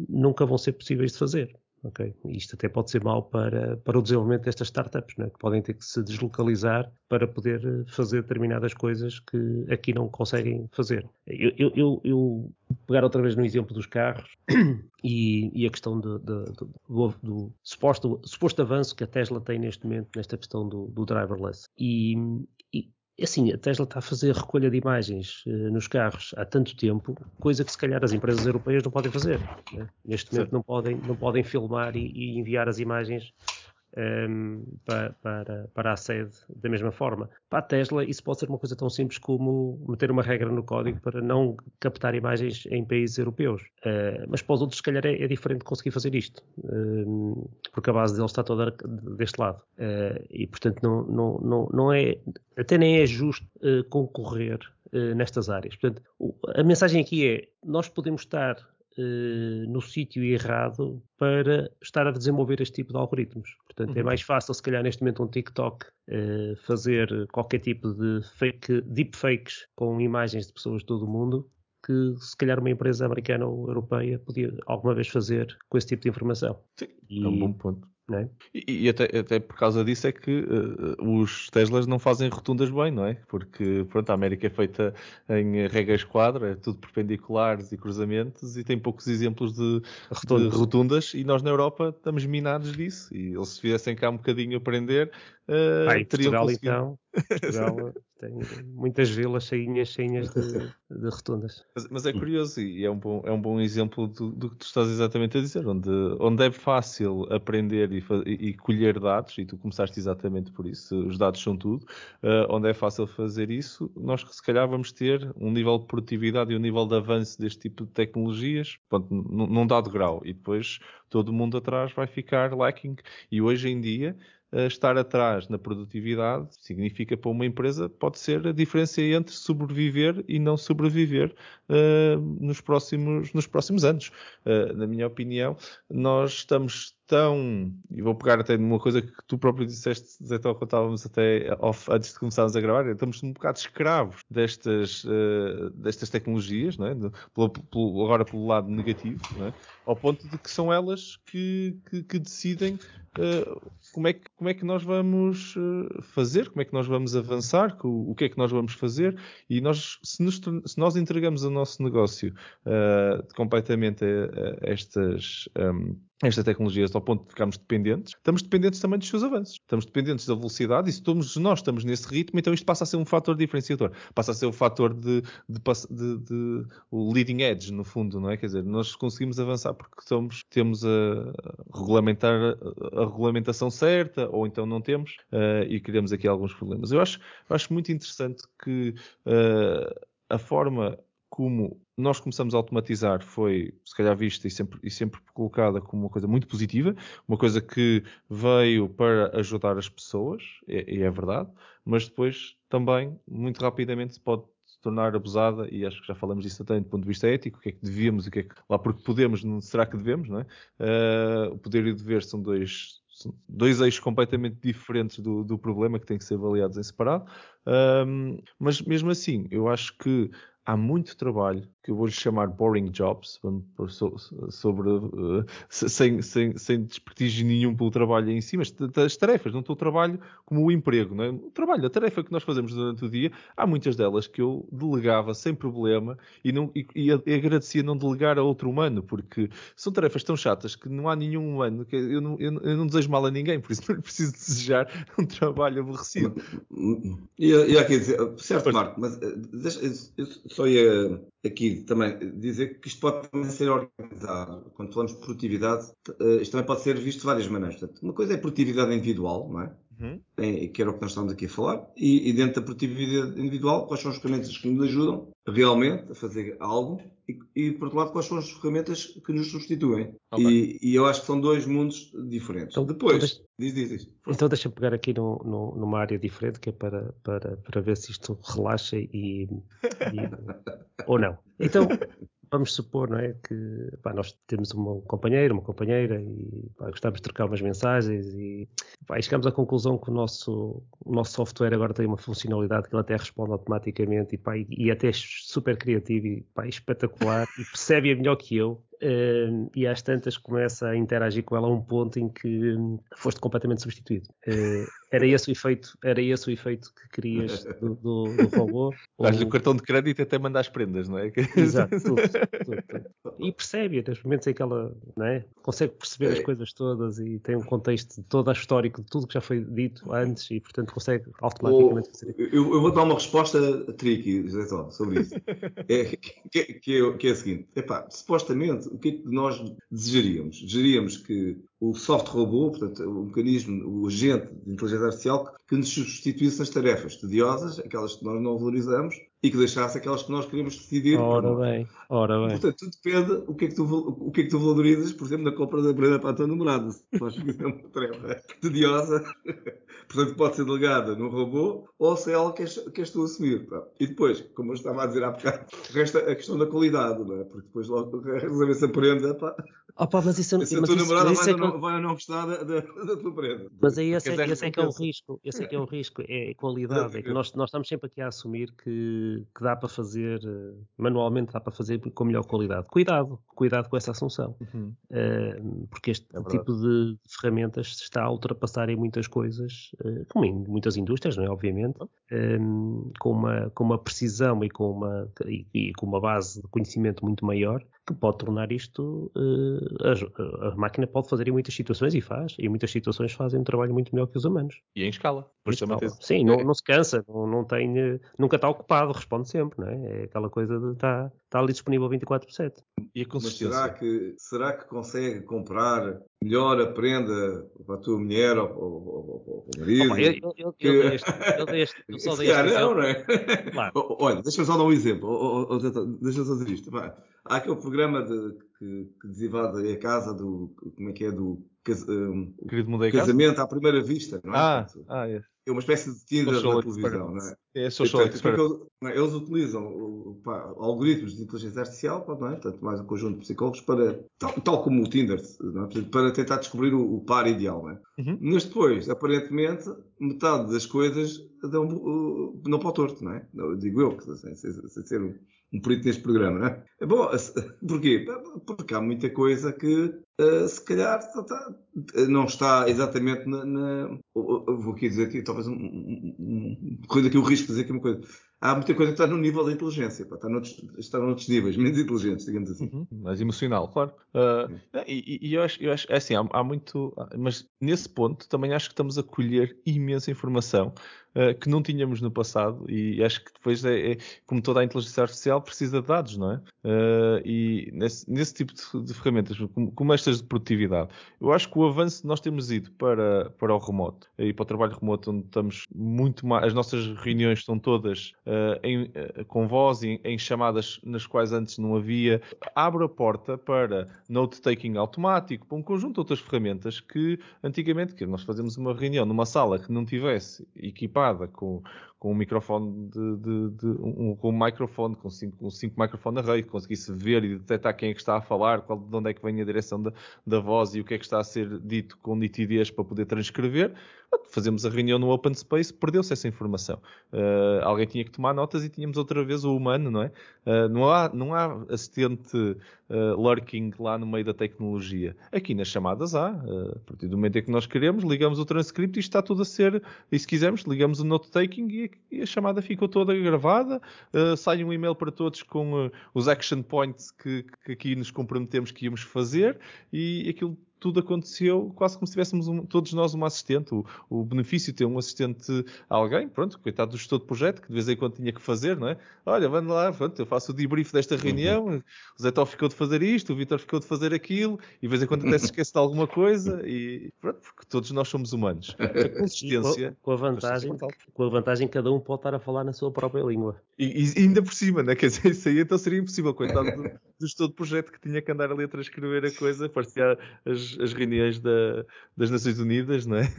nunca vão ser possíveis de fazer. Ok, isto até pode ser mau para, para o desenvolvimento destas startups, né? que podem ter que se deslocalizar para poder eh, fazer determinadas coisas que aqui não conseguem fazer. Eu, eu, eu, eu pegar outra vez no exemplo dos carros e, e a questão do, do suposto, suposto, avanço que a Tesla tem neste momento nesta questão do, do driverless. E, e é assim, a Tesla está a fazer recolha de imagens uh, nos carros há tanto tempo, coisa que se calhar as empresas europeias não podem fazer. Né? Neste momento não podem, não podem filmar e, e enviar as imagens um, ehm, para, para, para, a sede da mesma forma. Para a Tesla, isso pode ser uma coisa tão simples como meter uma regra no código para não captar imagens em países europeus. Uh, mas para os outros, se calhar, é, é diferente conseguir fazer isto, uh, porque a base deles está toda deste lado. Uh, e, portanto, não, não, não, não é, até nem é justo concorrer nestas áreas. Portanto, a mensagem aqui é: nós podemos estar no sítio errado para estar a desenvolver este tipo de algoritmos. Portanto, é uhum. é mais fácil, se calhar, neste momento, um TikTok uh, fazer qualquer tipo de fake, deepfakes com imagens de pessoas de todo o mundo que se calhar uma empresa americana ou europeia podia alguma vez fazer com esse tipo de informação. Sim, e, é um bom ponto. É? E, e até, até, por causa disso é que uh, os Teslas não fazem rotundas bem, não é? Porque pronto, a América é feita em regras quadra, é tudo perpendiculares e cruzamentos e tem poucos exemplos de rotundas. de rotundas. e nós na Europa estamos minados disso e eles se viessem cá um bocadinho aprender uh, teriam Portugal, conseguido. então, Portugal tem muitas vilas cheinhas, cheinhas de, de rotundas. Mas, mas, é curioso e é um bom, é um bom exemplo do, do, que tu estás exatamente a dizer, onde, onde é fácil aprender e, e, colher dados, e tu começaste exatamente por isso, os dados são tudo, uh, onde é fácil fazer isso, nós se calhar vamos ter um nível de produtividade e um nível de avanço deste tipo de tecnologias, pronto, num dado grau, e depois todo mundo atrás vai ficar lacking, e hoje em dia estar atrás na produtividade significa para uma empresa pode ser a diferença entre sobreviver e não sobreviver uh, nos, próximos, nos próximos anos. Uh, na minha opinião, nós estamos tão. E vou pegar até numa coisa que tu próprio disseste, Zé quando estávamos até off, antes de começarmos a gravar, estamos um bocado escravos destas, uh, destas tecnologias, não é? pelo, pelo, agora pelo lado negativo, não é? ao ponto de que são elas que, que, que decidem como, é que, como é que nós vamos uh, fazer, como é que nós vamos avançar, o, o que é que nós vamos fazer, e nós, se, nos, se nós entregamos o nosso negócio completamente a, a estas. Um, esta tecnologia ao ponto de ficarmos dependentes, estamos dependentes também dos seus avanços. Estamos dependentes da velocidade e se todos nós estamos nesse ritmo, então isto passa a ser um fator diferenciador. Passa a ser o fator de, de, de, de, o leading edge, no fundo, não é? Quer dizer, nós conseguimos avançar porque somos, temos a regulamentar a, a regulamentação certa ou então não temos uh, e criamos aqui alguns problemas. Eu acho, eu acho muito interessante que uh, a forma como nós começamos a automatizar foi, se calhar, vista e sempre, e sempre colocada como uma coisa muito positiva, uma coisa que veio para ajudar as pessoas, e, e é verdade, mas depois também, muito rapidamente, pode se tornar abusada, e acho que já falamos disso até do ponto de vista ético, o que é que devíamos e o que é que, lá porque podemos, não será que devemos, não é? Uh, o poder e o dever são dois, dois eixos completamente diferentes do, do, problema que têm que ser avaliados em separado. Um, mas mesmo assim, eu acho que há muito trabalho que eu vou-lhe chamar boring jobs, sobre, uh, sem, sem, sem desprestígio nenhum pelo trabalho em si, mas as tarefas, não estou trabalho como o emprego, não é? o trabalho, a tarefa que nós fazemos durante o dia, há muitas delas que eu delegava sem problema e, não, e, e agradecia não delegar a outro humano, porque são tarefas tão chatas que não há nenhum humano, que eu não, eu, eu não desejo mal a ninguém, por isso não preciso desejar um trabalho aborrecido. E, e aqui certo, Marco, mas eh, deixa, eu só ia aqui também dizer que isto pode também ser organizado. Quando falamos de produtividade, eh, isto também pode ser visto de várias maneiras. Portanto, uma coisa é produtividade individual, não é? Uhum. que era o que nós estamos aqui a falar, e, e, dentro da produtividade individual, quais são as ferramentas que nos ajudam realmente a fazer algo, e, e por outro lado, quais são as ferramentas que nos substituem. Okay. E, e, eu acho que são dois mundos diferentes. Então, Depois, então diz, diz, diz. Então deixa-me pegar aqui no, no, numa área diferente, que é para, para, para ver se isto relaxa e, ou não. Então, vamos supor não é, que pá, nós temos um companheiro, uma companheira e pá, gostamos de trocar umas mensagens e, pá, e chegamos à conclusão que o nosso, o nosso software agora tem uma funcionalidade que ele até responde automaticamente e, pá, e, e até é super criativo e pá, espetacular e percebe melhor que eu Uh, e às tantas começa a interagir com ela a um ponto em que um, foste completamente substituído. Uh, era esse o efeito, era esse o efeito que querias do, do, do robô. Dás-lhe o cartão de crédito e até manda as prendas, não é? Exato, tudo, tudo, tudo. E percebe, até os momentos em que ela não é? consegue perceber é. as coisas todas e tem um contexto todo o histórico de tudo que já foi dito antes e, portanto, consegue automaticamente fazer eu, eu, vou dar uma resposta tricky, José sobre isso. É, que, que, é, que é a seguinte: epá, supostamente o que é que nós desejaríamos? Desejaríamos que o soft robô, portanto, o mecanismo, o agente de inteligência artificial que nos substituísse nas tarefas tediosas, aquelas que nós não valorizamos, e que deixasse aquelas que nós queremos decidir. Ora bem, ora bem. Portanto, tudo depende o que é que tu, o que é que tu valorizas, por exemplo, na compra da prenda para a tua namorada. Se nós fizermos uma tarefa tediosa, portanto, pode ser delegada no robô ou se é algo que és, que és tu assumir. Pá. E depois, como eu estava a dizer há bocado, resta a questão da qualidade, não é? Porque depois logo resolver se a prenda, pá. Opa, mas isso, se a tua namorada vai, é que... vai, ou não gostar da, da, da tua prenda. Mas aí esse, é, é que é o risco. Esse é que é o risco, é a qualidade. É que nós, nós estamos sempre aqui a assumir que que, dá para fazer eh, manualmente, dá para fazer com melhor qualidade. Cuidado, cuidado com essa assunção, uhum. uh, porque este é tipo de ferramentas está a ultrapassar em muitas coisas, uh, como em muitas indústrias, não é? Obviamente, com, uma, com uma precisão e com uma, e, e com uma base de conhecimento muito maior, que pode tornar isto. Uh, a, a, máquina pode fazer em muitas situações e faz, e em muitas situações fazem um trabalho muito melhor que os humanos. E em escala. Em escala. Sim, não, não, se cansa, não, não tem, nunca está ocupado, responde sempre, não é? É aquela coisa de estar tá, tá ali disponível 24 por 7. E a consistência? Mas será que, será que consegue comprar melhor a prenda para a tua mulher ou, ou, ou, ou para o marido? eu, eu, que... eu, dei este, eu dei este, eu só dei este não, não é? Claro. Olha, deixa-me só dar um exemplo. Deixa-me só dizer isto. Há aquele programa de, que, que desivada a casa do. Como é que é? Do um, casamento casa? à primeira vista, não é? Ah, ah é. É uma espécie de Tinder da televisão, não é? É social portanto, eles, é? eles, utilizam pá, algoritmos de inteligência artificial, não é? Portanto, mais um conjunto de psicólogos para, tal, tal como o Tinder, é? para tentar descobrir o, o par ideal, não é? Uhum. Mas depois, aparentemente, metade das coisas dão, uh, não para o torto, não é? Digo eu, sem, sem, sem ser um um perito neste programa, não é? É? Bom, porquê? Porque há muita coisa que uh, se calhar está, não está exatamente na, na, Vou aqui dizer aqui, talvez um, coisa que eu risco de dizer aqui uma coisa. Há muita coisa que está no nível da inteligência, pá, está, noutros, está noutros níveis, menos inteligentes, digamos assim. Uhum, mais emocional, claro. Uh, e, e, eu acho, eu acho é assim, há, há muito. Mas nesse ponto também acho que estamos a colher imensa informação uh, que não tínhamos no passado e acho que depois é, é, como toda a inteligência artificial precisa de dados, não é? Uh, e nesse, nesse tipo de, de ferramentas, como, como, estas de produtividade, eu acho que o avanço nós temos ido para, para o remoto e para o trabalho remoto, onde estamos muito mais, as nossas reuniões estão todas uh, em, com voz em, em chamadas nas quais antes não havia, abre a porta para note-taking automático, para um conjunto de outras ferramentas que antigamente, que nós fazemos uma reunião numa sala que não tivesse equipada com, com um microfone de, de, de um, com um microfone, com cinco, com cinco microfones na rede, conseguisse ver e detectar quem é que está a falar, qual, de onde é que vem a direção da, da voz e o que é que está a ser dito com nitidez para poder transcrever fazemos a reunião no open space, perdeu-se essa informação. Uh, alguém tinha que tomar notas e tínhamos outra vez o humano, não é? Uh, não, há, não há assistente uh, lurking lá no meio da tecnologia. Aqui nas chamadas há. a partir do momento em que nós queremos, ligamos o transcript e está tudo a ser. E se quisermos, ligamos o note-taking e, e, a chamada ficou toda gravada. sai um e-mail para todos com os action points que, que aqui nos comprometemos que íamos fazer e aquilo tudo aconteceu quase como se tivéssemos um, todos nós uma assistente. O, o, benefício de ter um assistente a alguém, pronto, coitado do gestor de projeto, que de vez em quando tinha que fazer, não é? Olha, vamos lá, pronto, eu faço o debrief desta uhum. reunião, uhum. o Zé Tó ficou de fazer isto, o Vitor ficou de fazer aquilo, e de vez em quando até se esquece de alguma coisa, e pronto, porque todos nós somos humanos. A consistência. Com, com, a vantagem, com a vantagem que cada um pode estar a falar na sua própria língua. E, e ainda por cima, né? Quer dizer, isso aí então seria impossível, coitado do, do de projeto que tinha que andar ali a transcrever a coisa, parecia as, as reuniões da, das Nações Unidas, não é?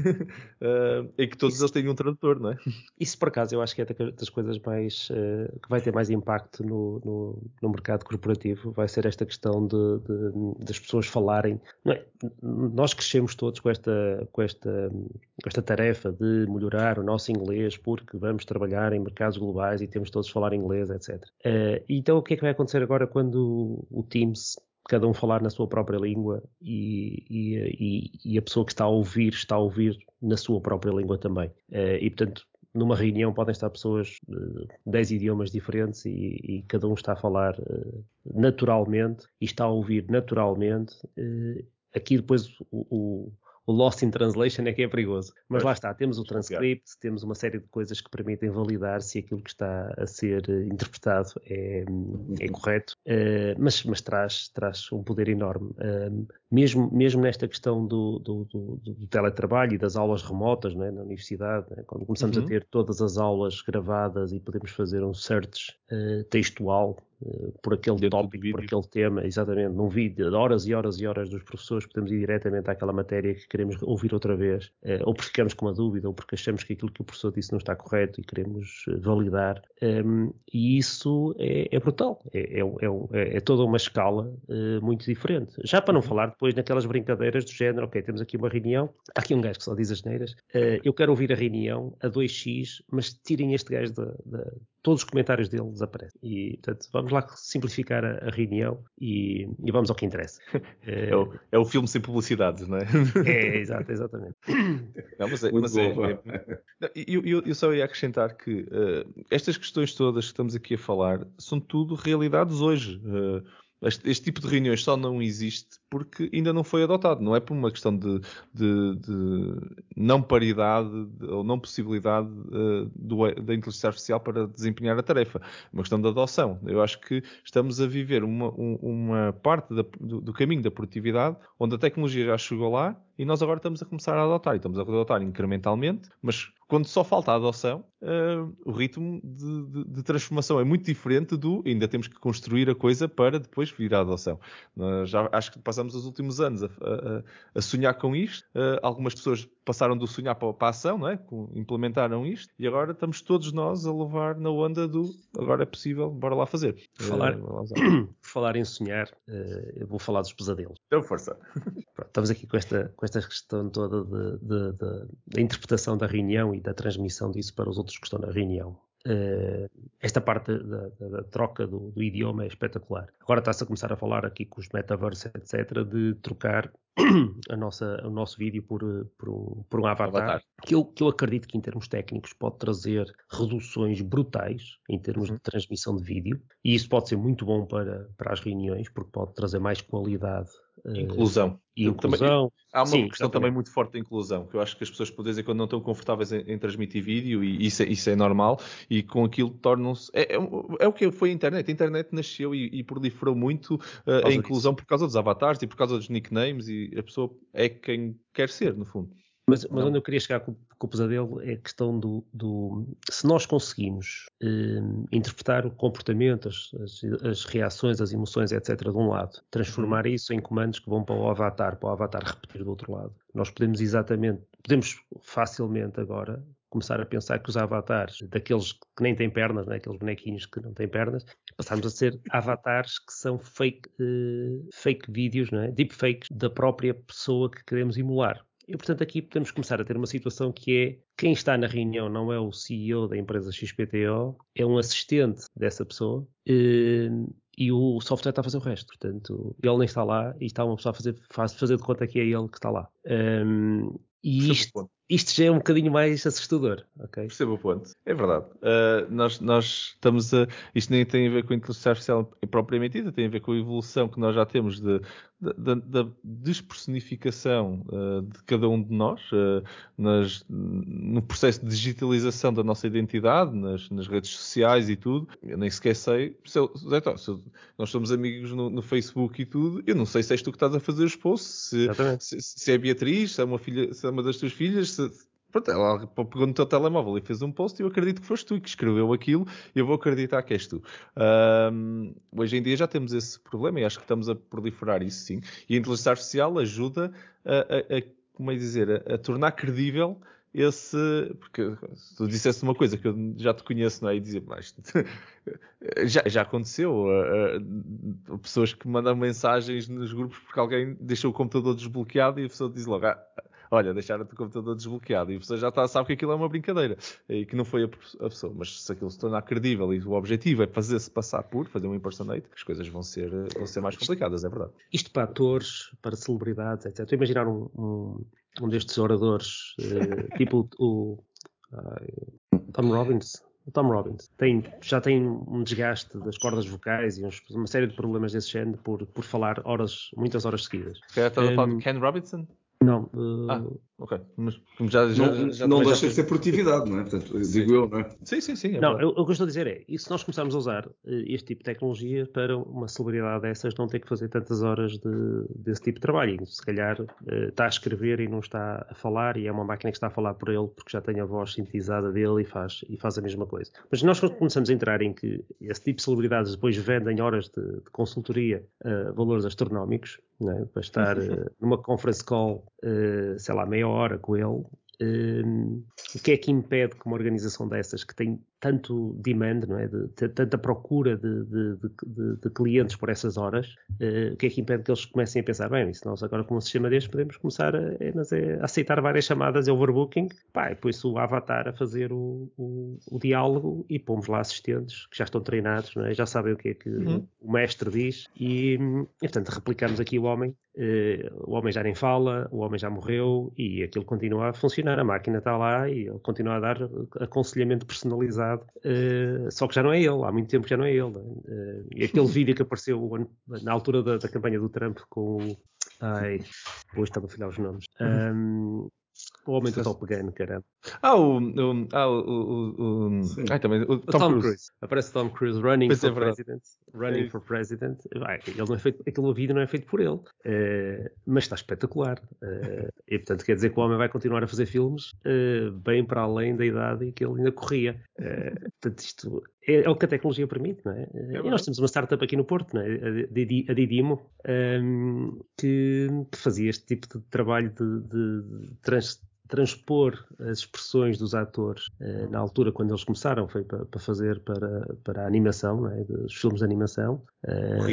Uh, e que todos isso, eles têm um tradutor, não é? Isso, por acaso, eu acho que é das coisas mais uh, que vai ter mais impacto no, no, no, mercado corporativo, vai ser esta questão de, de das pessoas falarem. É? Nós crescemos todos com esta, com, esta, com esta tarefa de melhorar o nosso inglês, porque vamos trabalhar em mercados globais e temos todos de falar inglês, etc. Uh, então, o que é que vai acontecer agora quando o Teams cada um falar na sua própria língua e, e, e, a pessoa que está a ouvir está a ouvir na sua própria língua também. Uh, e portanto, numa reunião podem estar pessoas de 10 idiomas diferentes e, e, cada um está a falar uh, naturalmente e está a ouvir naturalmente. Aqui depois o lost in translation é que é perigoso. Mas pois. lá está, temos o transcript, temos uma série de coisas que permitem validar se aquilo que está a ser eh, interpretado é, é correto, uh, mas, mas traz, traz um poder enorme. Uh, mesmo, mesmo nesta questão do, do, do, do, teletrabalho e das aulas remotas é? na universidade, é? quando começamos uhum. a ter todas as aulas gravadas e podemos fazer um search uh, textual uh, por aquele Dentro tópico, por aquele tema, exatamente, num vídeo de horas e horas e horas dos professores, podemos ir diretamente àquela matéria que queremos ouvir outra vez, uh, ou porque ficamos com uma dúvida, ou porque achamos que aquilo que o professor disse não está correto e queremos validar. Um, ehm, e isso é, é brutal, é, é, é, é, toda uma escala muito diferente. Já para não uhum. falar depois naquelas brincadeiras do género, ok, temos aqui uma reunião, há aqui um gajo que só diz as neiras, uh, eu quero ouvir a reunião a 2x, mas tirem este gajo da, da todos os comentários dele desaparecem. E, portanto, vamos lá simplificar a, a reunião e, e, vamos ao que interessa. É o, é o, filme sem publicidade, não é? É, exato, exatamente. Não, mas é, mas é, é eu, eu, eu, só ia acrescentar que uh, estas questões todas que estamos aqui a falar são tudo realidades hoje. Uh, este, este, tipo de reuniões só não existe porque ainda não foi adotado. Não é por uma questão de, de, de não paridade de, ou não possibilidade uh, do, da inteligência artificial para desempenhar a tarefa. É uma questão de adoção. Eu acho que estamos a viver uma, um, uma parte da, do, do, caminho da produtividade onde a tecnologia já chegou lá e nós agora estamos a começar a adotar. E estamos a adotar incrementalmente, mas quando só falta a adoção, uh, o ritmo de, de, de, transformação é muito diferente do ainda temos que construir a coisa para depois vir à adoção. Uh, já acho que passamos os últimos anos a, a, a sonhar com isto. Uh, algumas pessoas passaram do sonhar para, para a ação, não é? implementaram isto e agora estamos todos nós a levar na onda do agora é possível, bora lá fazer. Falar, falar em sonhar, eu vou falar dos pesadelos. Então, força. Pronto, estamos aqui com esta, com esta questão toda da interpretação da reunião e da transmissão disso para os outros que estão na reunião. Uh, esta parte da, da, da troca do, do, idioma é espetacular. Agora está-se a começar a falar aqui com os metaverse, etc., de trocar a nossa, o nosso vídeo por, por, um, por um avatar, avatar. Que, eu, que eu acredito que em termos técnicos pode trazer reduções brutais em termos uhum. de transmissão de vídeo e isso pode ser muito bom para, para as reuniões porque pode trazer mais qualidade inclusão. E inclusão. Também, há uma Sim, questão também muito forte da inclusão, que eu acho que as pessoas podem dizer quando não estão confortáveis em, em transmitir vídeo, e isso é, isso é, normal, e com aquilo tornam-se. É, é, é, o que foi a internet. A internet nasceu e, e proliferou muito uh, a inclusão disso. por causa dos avatares e por causa dos nicknames, e a pessoa é quem quer ser, no fundo. Mas, mas onde eu queria chegar com, com, o pesadelo é a questão do, do se nós conseguimos eh, interpretar o comportamento, as, as, as, reações, as emoções, etc., de um lado, transformar isso em comandos que vão para o avatar, para o avatar repetir do outro lado. Nós podemos exatamente, podemos facilmente agora começar a pensar que os avatares, daqueles que nem têm pernas, né, aqueles bonequinhos que não têm pernas, passamos a ser avatares que são fake, uh, fake vídeos, né, deepfakes da própria pessoa que queremos emular. E, portanto, aqui podemos começar a ter uma situação que é quem está na reunião não é o CEO da empresa XPTO, é um assistente dessa pessoa e, eh, e o software está a fazer o resto. Portanto, ele nem está lá e está uma pessoa a fazer, faz, fazer de conta que é ele que está lá. Um, ehm, e isto, isto já é um bocadinho mais assustador, ok? Percebo o ponto. É verdade. Uh, nós, nós estamos a. Isto nem tem a ver com a inteligência artificial propriamente dita, tem a ver com a evolução que nós já temos de, da, da despersonificação uh, de cada um de nós uh, nas, no processo de digitalização da nossa identidade, nas, nas redes sociais e tudo. Eu nem sequer sei. Se eu, se eu, nós somos amigos no, no, Facebook e tudo. Eu não sei se és tu que estás a fazer os posts, se, se, se, é Beatriz, se é uma, filha, se é uma das tuas filhas. Se, Pronto, ela pegou no teu telemóvel e fez um post e eu acredito que foste tu que escreveu aquilo e eu vou acreditar que és tu. Um, hoje em dia já temos esse problema e acho que estamos a proliferar isso sim. E a inteligência artificial ajuda a, a, a como é dizer, a, a, tornar credível esse. Porque se tu dissesse uma coisa que eu já te conheço, não é? E dizer, mas já, já aconteceu. Uh, uh, pessoas que mandam mensagens nos grupos porque alguém deixou o computador desbloqueado e a pessoa diz logo, ah, olha, deixaram o computador desbloqueado e a pessoa já está, sabe que aquilo é uma brincadeira e que não foi a, a pessoa. Mas se aquilo se tornar credível e o objetivo é fazer-se passar por, fazer um impersonate, as coisas vão ser, vão ser mais complicadas, é verdade. Isto para atores, para celebridades, etc. Estou a imaginar um, um, um destes oradores, uh, tipo o, uh, Tom Robbins, o Tom Robbins tem, já tem um desgaste das cordas vocais e uns, uma série de problemas desse género por, por falar horas, muitas horas seguidas. Quer estás a falar de Ken Robinson? Não. Uh... Ah, ok. Mas já, já, não, já, não deixa de ser produtividade, não é? Portanto, digo eu, não é? Sim, sim, sim. É não, eu, o que eu estou a dizer é, e se nós começarmos a usar uh, este tipo de tecnologia para uma celebridade dessas não ter que fazer tantas horas de, desse tipo de trabalho? Se calhar uh, está a escrever e não está a falar e é uma máquina que está a falar por ele porque já tem a voz sintetizada dele e faz, e faz a mesma coisa. Mas nós começamos a entrar em que esse tipo de celebridades depois vendem horas de, de consultoria a valores astronómicos, é? para estar uh, numa conference call, sei lá, meia hora com ele. Uh, o que é que impede que uma organização dessas, que tem tanto demand, não é? De, de, tanta procura de, de, de, clientes por essas horas, uh, o que é que impede que eles comecem a pensar, bem, se nós agora com um sistema deste podemos começar a, a, a aceitar várias chamadas de overbooking, pá, e depois o avatar a fazer o, o, o, diálogo e pomos lá assistentes que já estão treinados, não é? já sabem o que é que uhum. o mestre diz e, e, portanto, replicamos aqui o homem, uh, o homem já nem fala, o homem já morreu e aquilo continua a funcionar, a máquina está lá e ele continua a dar aconselhamento personalizado uh, só que já não é ele, há muito tempo já não é ele. Uh, e aquele vídeo que apareceu na altura da, da campanha do Trump com o. Ai, hoje estava a filhar os nomes. Um, o homem do Top Gun, caramba. Ah, o. o, ah, o, o, o ah, também, o Tom, Tom Cruise. Cruise. Aparece Tom Cruise running pois for é president. Running é for president. Vai, ele não é feito, aquele vídeo não é feito por ele. Uh, mas está espetacular. Uh, e portanto quer dizer que o homem vai continuar a fazer filmes uh, bem para além da idade que ele ainda corria. portanto, isto é, é, o que a tecnologia permite, não é? é e nós temos uma startup aqui no Porto, não é? a Didimo, um, ehm, que, que, fazia este tipo de trabalho de, de, de trans, transpor as expressões dos atores uh, na altura quando eles começaram foi para, fazer para, para a animação, é? dos filmes de animação. Uh,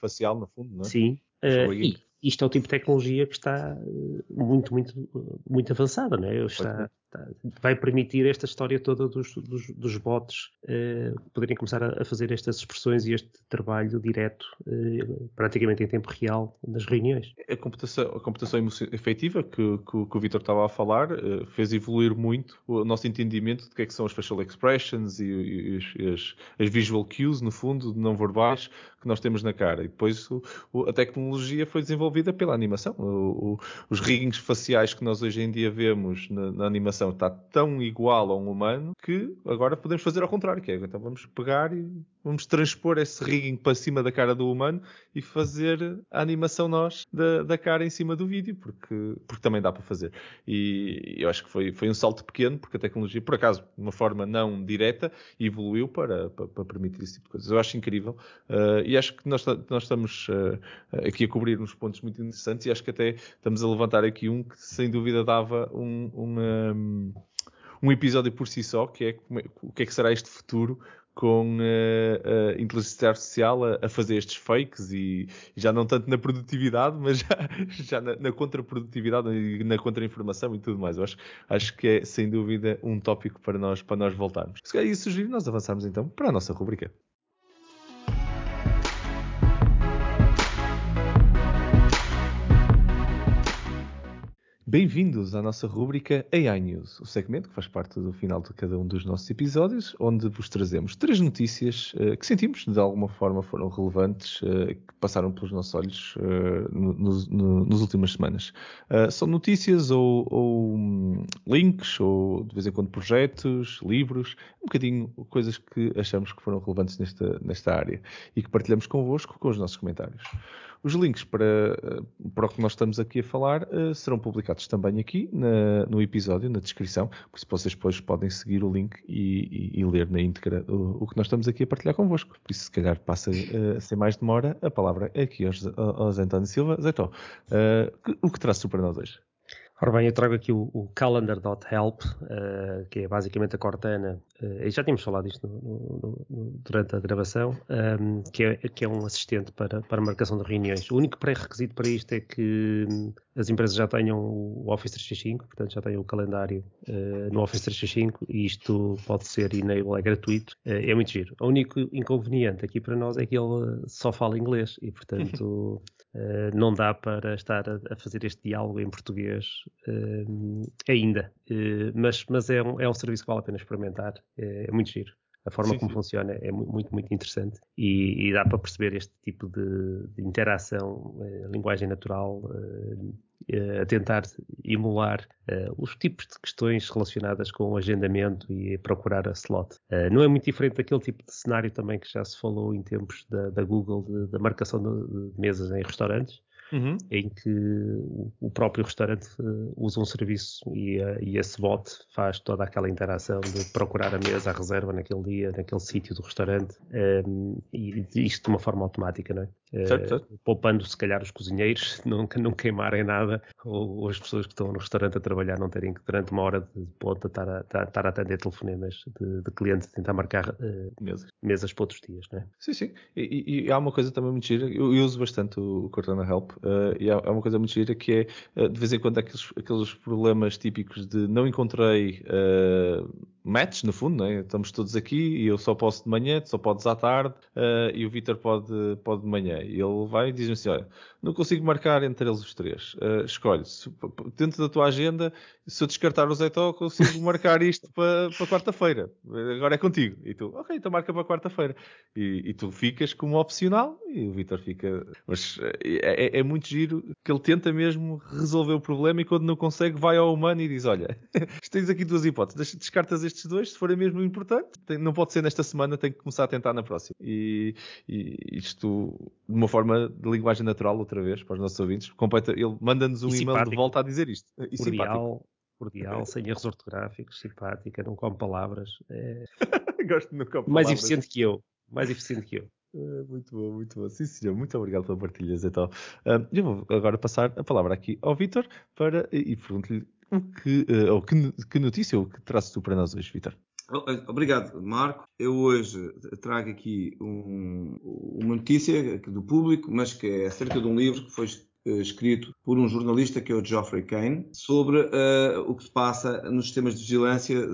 facial no fundo, não é? Sim. Uh, e isto é o tipo de tecnologia que está muito, muito, muito avançada, não é? Está, Tá, vai permitir esta história toda dos, dos, dos bots uh, poderem começar a, a, fazer estas expressões e este trabalho direto, uh, praticamente em tempo real, nas reuniões. A computação, a computação efetiva que, que, que o Vitor estava a falar uh, fez evoluir muito o nosso entendimento de que é que são as facial expressions e, e as, as, visual cues, no fundo, não verbais, que nós temos na cara. E depois o, o, a tecnologia foi desenvolvida pela animação. O, os riggings faciais que nós hoje em dia vemos na, na animação está tão igual a um humano que agora podemos fazer ao contrário, que é, então vamos pegar e vamos transpor esse rigging para cima da cara do humano e fazer a animação nós da, da cara em cima do vídeo, porque, porque também dá para fazer. E eu acho que foi, foi um salto pequeno, porque a tecnologia, por acaso, de uma forma não direta, evoluiu para, para, para permitir esse tipo de coisas. Eu acho incrível uh, e acho que nós, nós estamos uh, aqui a cobrir uns pontos muito interessantes e acho que até estamos a levantar aqui um que sem dúvida dava um, um, um um episódio por si só, que é, é o que é que será este futuro com a, a inteligência artificial a, a, fazer estes fakes e, já não tanto na produtividade, mas já, já na, na contraprodutividade e na contra-informação e tudo mais. Eu acho, acho que é sem dúvida um tópico para nós, para nós voltarmos. Se calhar isso sugerir nós avançarmos então para a nossa rubrica. Bem-vindos à nossa rúbrica AI News, o segmento que faz parte do final de cada um dos nossos episódios, onde vos trazemos três notícias uh, que sentimos de alguma forma foram relevantes, uh, que passaram pelos nossos olhos uh, no, no, nas últimas semanas. são notícias ou, ou um, links, ou de vez em quando projetos, livros, um bocadinho coisas que achamos que foram relevantes nesta, nesta área e que partilhamos convosco com os nossos comentários. Os links para, eh, para o que nós estamos aqui a falar uh, serão publicados também aqui na, no episódio, na descrição, por isso vocês depois podem seguir o link e, e, e ler na íntegra o, o, que nós estamos aqui a partilhar convosco. Por isso, se calhar, passa uh, sem mais demora a palavra aqui ao, ao Zé António Silva. Zé Tó, uh, o que traz para nós hoje? Ora bem, eu trago aqui o, o calendar.help, uh, que é basicamente a Cortana, uh, e já tínhamos falado isto no, no, durante a gravação, um, ehm, que, é, que, é, um assistente para, para marcação de reuniões. O único pré-requisito para isto é que hum, as empresas já tenham o Office 365, portanto já tenham o calendário uh, no Office 365 e isto pode ser enable, é gratuito, é muito giro. O único inconveniente aqui para nós é que ele só fala inglês e, portanto, não dá para estar a, a, fazer este diálogo em português uh, ainda, uh, mas, mas é, um, é um serviço que vale a pena experimentar, é, é muito giro. A forma sim, como sim. funciona é muito, muito interessante e, e, dá para perceber este tipo de, de interação, uh, linguagem natural, a tentar emular os tipos de questões relacionadas com o agendamento e procurar a slot. não é muito diferente daquele tipo de cenário também que já se falou em tempos da, da Google, da marcação de, de mesas em restaurantes, uhum. em que o próprio restaurante uh, usa um serviço e, uh, e, esse bot faz toda aquela interação de procurar a mesa, a reserva naquele dia, naquele sítio do restaurante, um, ehm, e isto de uma forma automática, não é? Certo, certo. Uh, poupando se calhar os cozinheiros nunca não queimarem nada ou, ou, as pessoas que estão no restaurante a trabalhar não terem que durante uma hora de ponta estar a, estar a atender telefonemas de, de clientes tentar marcar uh, mesas. mesas para outros dias, não é? Sim, sim. E, e, e há uma coisa também muito gira, eu, eu uso bastante o Cortana Help uh, e há, há, uma coisa muito gira que é de vez em quando aqueles, aqueles problemas típicos de não encontrei match, no fundo, é? estamos todos aqui e eu só posso de manhã, só podes à tarde uh, e o Vitor pode, pode de manhã. E ele vai e diz-me assim: olha, não consigo marcar entre eles os três. Uh, escolhe, se, dentro da tua agenda, se eu descartar o Zé Tó, consigo marcar isto para, para quarta-feira. Agora é contigo. E tu, ok, então marca para quarta-feira. E, e, tu ficas como opcional e o Vitor fica. Mas é, é, é, muito giro que ele tenta mesmo resolver o problema e quando não consegue, vai ao humano e diz: olha, tens aqui duas hipóteses, descartas este estes dois, se forem mesmo importante, tem, não pode ser nesta semana, tem que começar a tentar na próxima. E, e isto, de uma forma de linguagem natural, outra vez, para os nossos ouvintes, completa, ele manda-nos um e-mail de volta a dizer isto. E cordial, cordial, sem erros ortográficos, simpática, não come palavras. É... Gosto de não come Mais eficiente que eu. Mais eficiente que eu. É, muito bom, muito bom. Sim, senhor. Muito obrigado pela partilha, então. eu vou agora passar a palavra aqui ao Vitor para, e pergunto-lhe o que, uh, ou que, que notícia ou que trazes tu para nós hoje, Vitor? Obrigado, Marco. Eu hoje trago aqui um, uma notícia do público, mas que é acerca de um livro que foi eh, escrito por um jornalista que é o Geoffrey Kane sobre uh, o que se passa nos sistemas de vigilância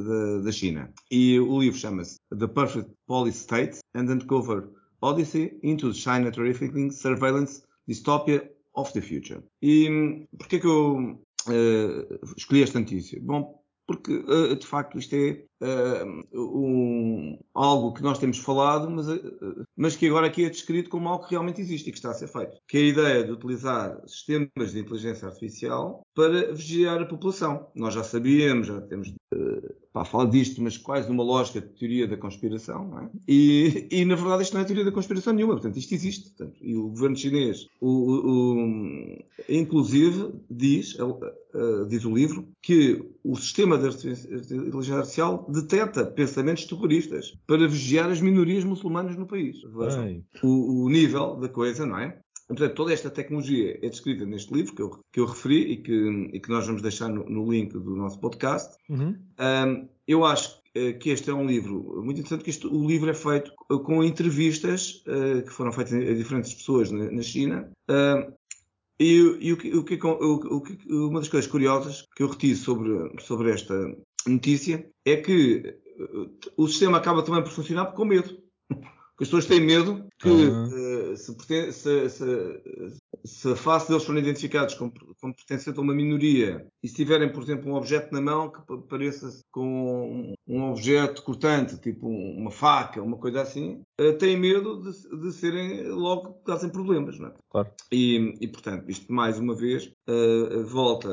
da China. E o livro chama-se The Perfect Police State and Uncover Odyssey into the China Trafficking Surveillance Dystopia of the Future. E hum, porquê que eu uh, escolhi esta notícia? Bom, porque uh, de facto isto é uh, um, algo que nós temos falado, mas, mas que agora aqui é descrito como algo que realmente existe e que está a ser feito. Que é a ideia de utilizar sistemas de inteligência artificial para vigiar a população. Nós já sabíamos, já temos para falar disto, mas quase numa lógica de teoria da conspiração, não é? E, e, na verdade isto não é teoria da conspiração nenhuma, portanto isto existe. Portanto, e o governo chinês, o, o, o, inclusive, diz, uh, diz o livro, que o sistema de inteligência artificial detecta pensamentos terroristas para vigiar as minorias muçulmanas no país. Vejam o nível da coisa, não é? Portanto, toda esta tecnologia é descrita neste livro que eu, que eu referi e que, e que nós vamos deixar no, no link do nosso podcast. Uhum. Um, eu acho eh, que este é um livro muito interessante, este, o livro é feito com entrevistas uh, que foram feitas a diferentes pessoas na, na China. Uh, e, e o, que, o, que, o, que, uma das coisas curiosas que eu retiro sobre, sobre esta notícia é que o sistema acaba também por funcionar com medo. as pessoas têm medo que uh, se, se, se, se, a face deles forem identificados como, como pertencente a uma minoria e se tiverem, por exemplo, um objeto na mão que pareça com um objeto cortante, tipo uma faca, uma coisa assim, uh, têm medo de, de serem logo causem problemas. Não é? Claro. E, e, portanto, isto mais uma vez uh, volta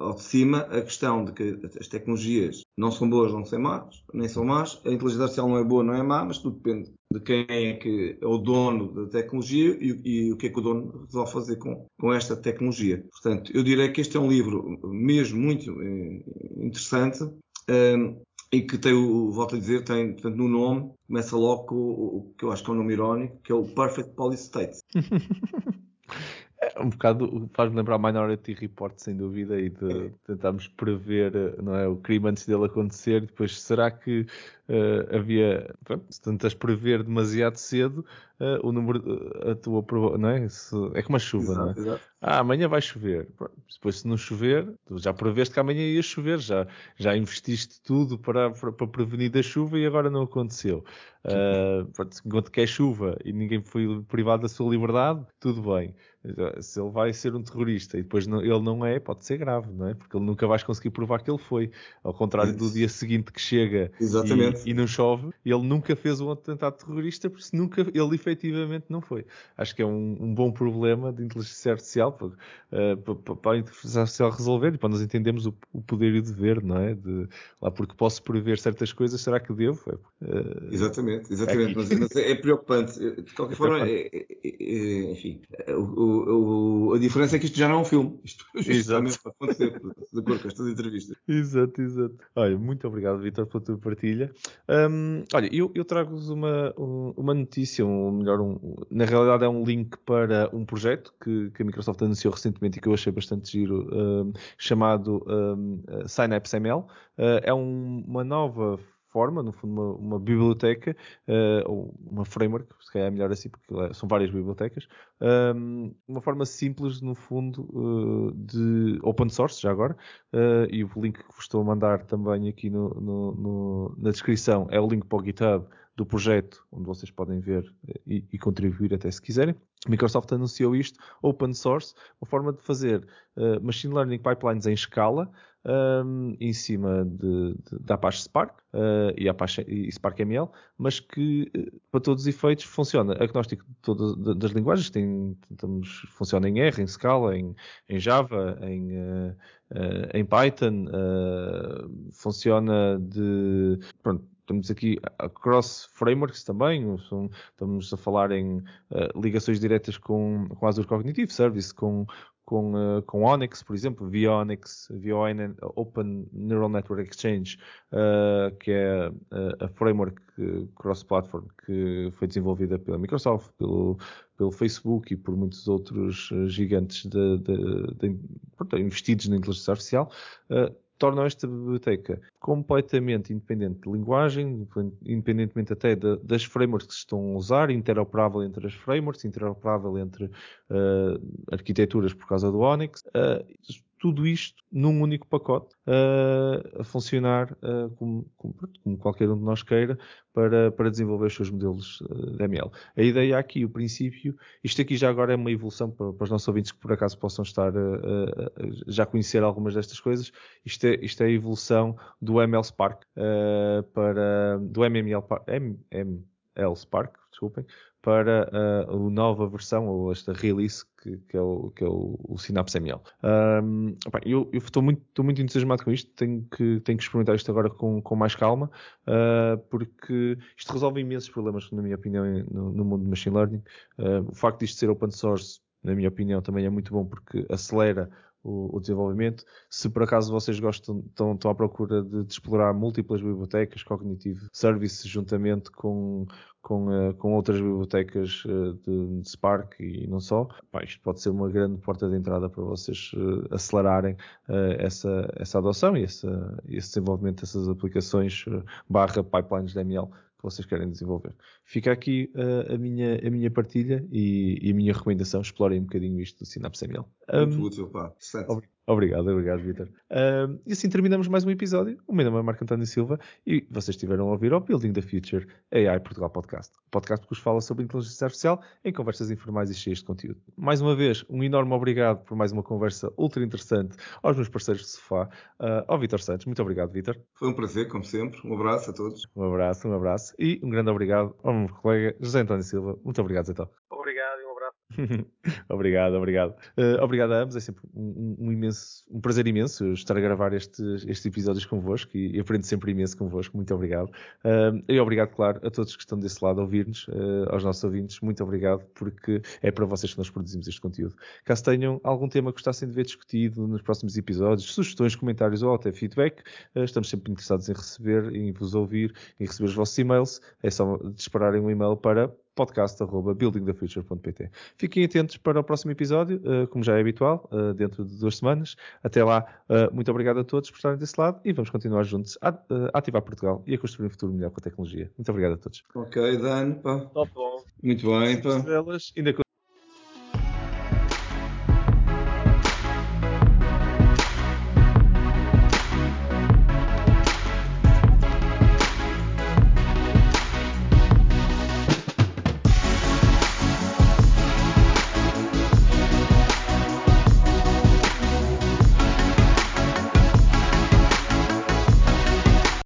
ao de cima a questão de que as tecnologias não são boas, não são más, nem são más, a inteligência artificial não é boa, não é má, mas tudo depende de quem é que é o dono da tecnologia e, e, o que é que o dono resolve fazer com, com esta tecnologia. Portanto, eu direi que este é um livro mesmo muito eh, interessante um, ehm, e que tem, volto a dizer, tem portanto, no nome, começa logo com o, o que eu acho que é um nome irónico, que é o Perfect Policy State. É um bocado faz-me lembrar Minority Report, sem dúvida, e de tentarmos prever não é, o crime antes dele acontecer. Depois, será que uh, havia. Pronto, se tentas prever demasiado cedo, uh, o número. a tua não é? Se, é como a chuva, exato, não é? Exato. Ah, amanhã vai chover. Depois, se não chover, já preveste que amanhã ia chover, já, já investiste tudo para, para, para prevenir da chuva e agora não aconteceu. Uh, enquanto que é chuva e ninguém foi privado da sua liberdade, tudo bem. Se ele vai ser um terrorista e depois não, ele não é, pode ser grave, não é? Porque ele nunca vais conseguir provar que ele foi. Ao contrário do dia seguinte que chega e, e, não chove, ele nunca fez um atentado terrorista porque nunca ele efetivamente não foi. Acho que é um, um bom problema de inteligência artificial para, uh, para, a inteligência artificial resolver e para nós entendermos o, o, poder e o dever, não é? De, lá porque posso prever certas coisas, será que devo? Uh, exatamente, exatamente. É mas, mas, é preocupante. De qualquer é forma, é, é, é, enfim, o o, a diferença é que isto já não é um filme. Isto justamente para acontecer, de acordo com estas entrevistas. Exato, exato. Olha, muito obrigado, Vitor, pela tua partilha. Um, olha, eu, eu trago-vos uma, uma notícia, melhor, um, na realidade é um link para um projeto que, que a Microsoft anunciou recentemente e que eu achei bastante giro, um, chamado um, Synapse ML. Uh, é um, uma nova forma, no fundo, uma, uma biblioteca, uh, ou uma framework, se calhar é melhor assim, porque é, são várias bibliotecas, um, uma forma simples, no fundo, uh, de open source, já agora, uh, e o link que vos estou a mandar também aqui no, no, no, na descrição é o link para o GitHub do projeto, onde vocês podem ver e, e, contribuir até se quiserem. Microsoft anunciou isto, open source, uma forma de fazer machine learning pipelines em escala, um, em cima de, de, da Apache Spark uh, e Apache e Spark ML, mas que uh, para todos os efeitos funciona agnóstico de todas das linguagens, tem, tentamos, funciona em R, em Scala, em, em Java, em, uh, em Python, funciona de pronto, temos aqui cross frameworks também, estamos a falar em uh, ligações diretas com, com Azure Cognitive Service, com, com, uh, com Onyx, por exemplo, via Onyx, via Open Neural Network Exchange, uh, que é uh, a framework cross-platform que foi desenvolvida pela Microsoft, pelo, pelo Facebook e por muitos outros gigantes de, de, de, investidos na inteligência artificial tornam esta biblioteca completamente independente de linguagem, independentemente até de, das frameworks que se estão a usar, interoperável entre as frameworks, interoperável entre uh, arquiteturas por causa do Onyx. Uh, tudo isto num único pacote uh, a funcionar uh, como, como, como, qualquer um de nós queira para, para desenvolver os seus modelos uh, de ML. A ideia aqui, o princípio, isto aqui já agora é uma evolução para, para os nossos ouvintes que por acaso possam estar já conhecer algumas destas coisas. Isto é, isto é a evolução do ML Spark para do MML, ML Spark, desculpem, para uh, a nova versão, ou esta release, que, que é, o, que é o, o Synapse ML. Um, eu estou muito, muito entusiasmado com isto, tenho que, tenho que experimentar isto agora com, com mais calma, uh, porque isto resolve imensos problemas, na minha opinião, no, no mundo do machine learning. Uh, o facto de isto ser open source, na minha opinião, também é muito bom porque acelera o, o, desenvolvimento. Se por acaso vocês gostam, estão, estão à procura de, de, explorar múltiplas bibliotecas, Cognitive Services, juntamente com, com, uh, com outras bibliotecas uh, de, de, Spark e não só, pá, isto pode ser uma grande porta de entrada para vocês uh, acelerarem essa, essa adoção e esse, esse desenvolvimento dessas aplicações barra pipelines de ML que vocês querem desenvolver. Fica aqui uh, a, minha, a minha partilha e, e, a minha recomendação. Explorem um bocadinho isto do Synapse ML. Muito um, útil, pá. Obrigado, obrigado, Vitor. Uh, e assim terminamos mais um episódio. O meu nome é Marco António Silva e vocês estiveram a ouvir o Building the Future AI Portugal Podcast. Podcast que vos fala sobre inteligência artificial em conversas informais e cheias de conteúdo. Mais uma vez, um enorme obrigado por mais uma conversa ultra interessante aos meus parceiros de sofá, uh, ao Vitor Santos. Muito obrigado, Vitor. Foi um prazer, como sempre. Um abraço a todos. Um abraço, um abraço. E um grande obrigado ao meu colega José António Silva. Muito obrigado, Zé Obrigado e um abraço. obrigado, obrigado. Uh, obrigado a ambos, é sempre um, um, imenso, um prazer imenso estar a gravar estes, estes episódios convosco e, aprendo sempre imenso convosco. Muito obrigado. Uh, e obrigado, claro, a todos que estão desse lado a ouvir-nos, uh, aos nossos ouvintes. Muito obrigado, porque é para vocês que nós produzimos este conteúdo. Caso tenham algum tema que gostassem de ver discutido nos próximos episódios, sugestões, comentários ou até feedback, estamos sempre interessados em receber, em vos ouvir, em receber os vossos e-mails. É só dispararem um e-mail para podcast.buildingthefuture.pt. Fiquem atentos para o próximo episódio, uh, como já é habitual, uh, dentro de duas semanas. Até lá, uh, muito obrigado a todos por estarem desse lado e vamos continuar juntos a, ativar Portugal e a construir um futuro melhor com a tecnologia. Muito obrigado a todos. Ok, Dan. Pá. Top bom. Muito bem. Pá. Ainda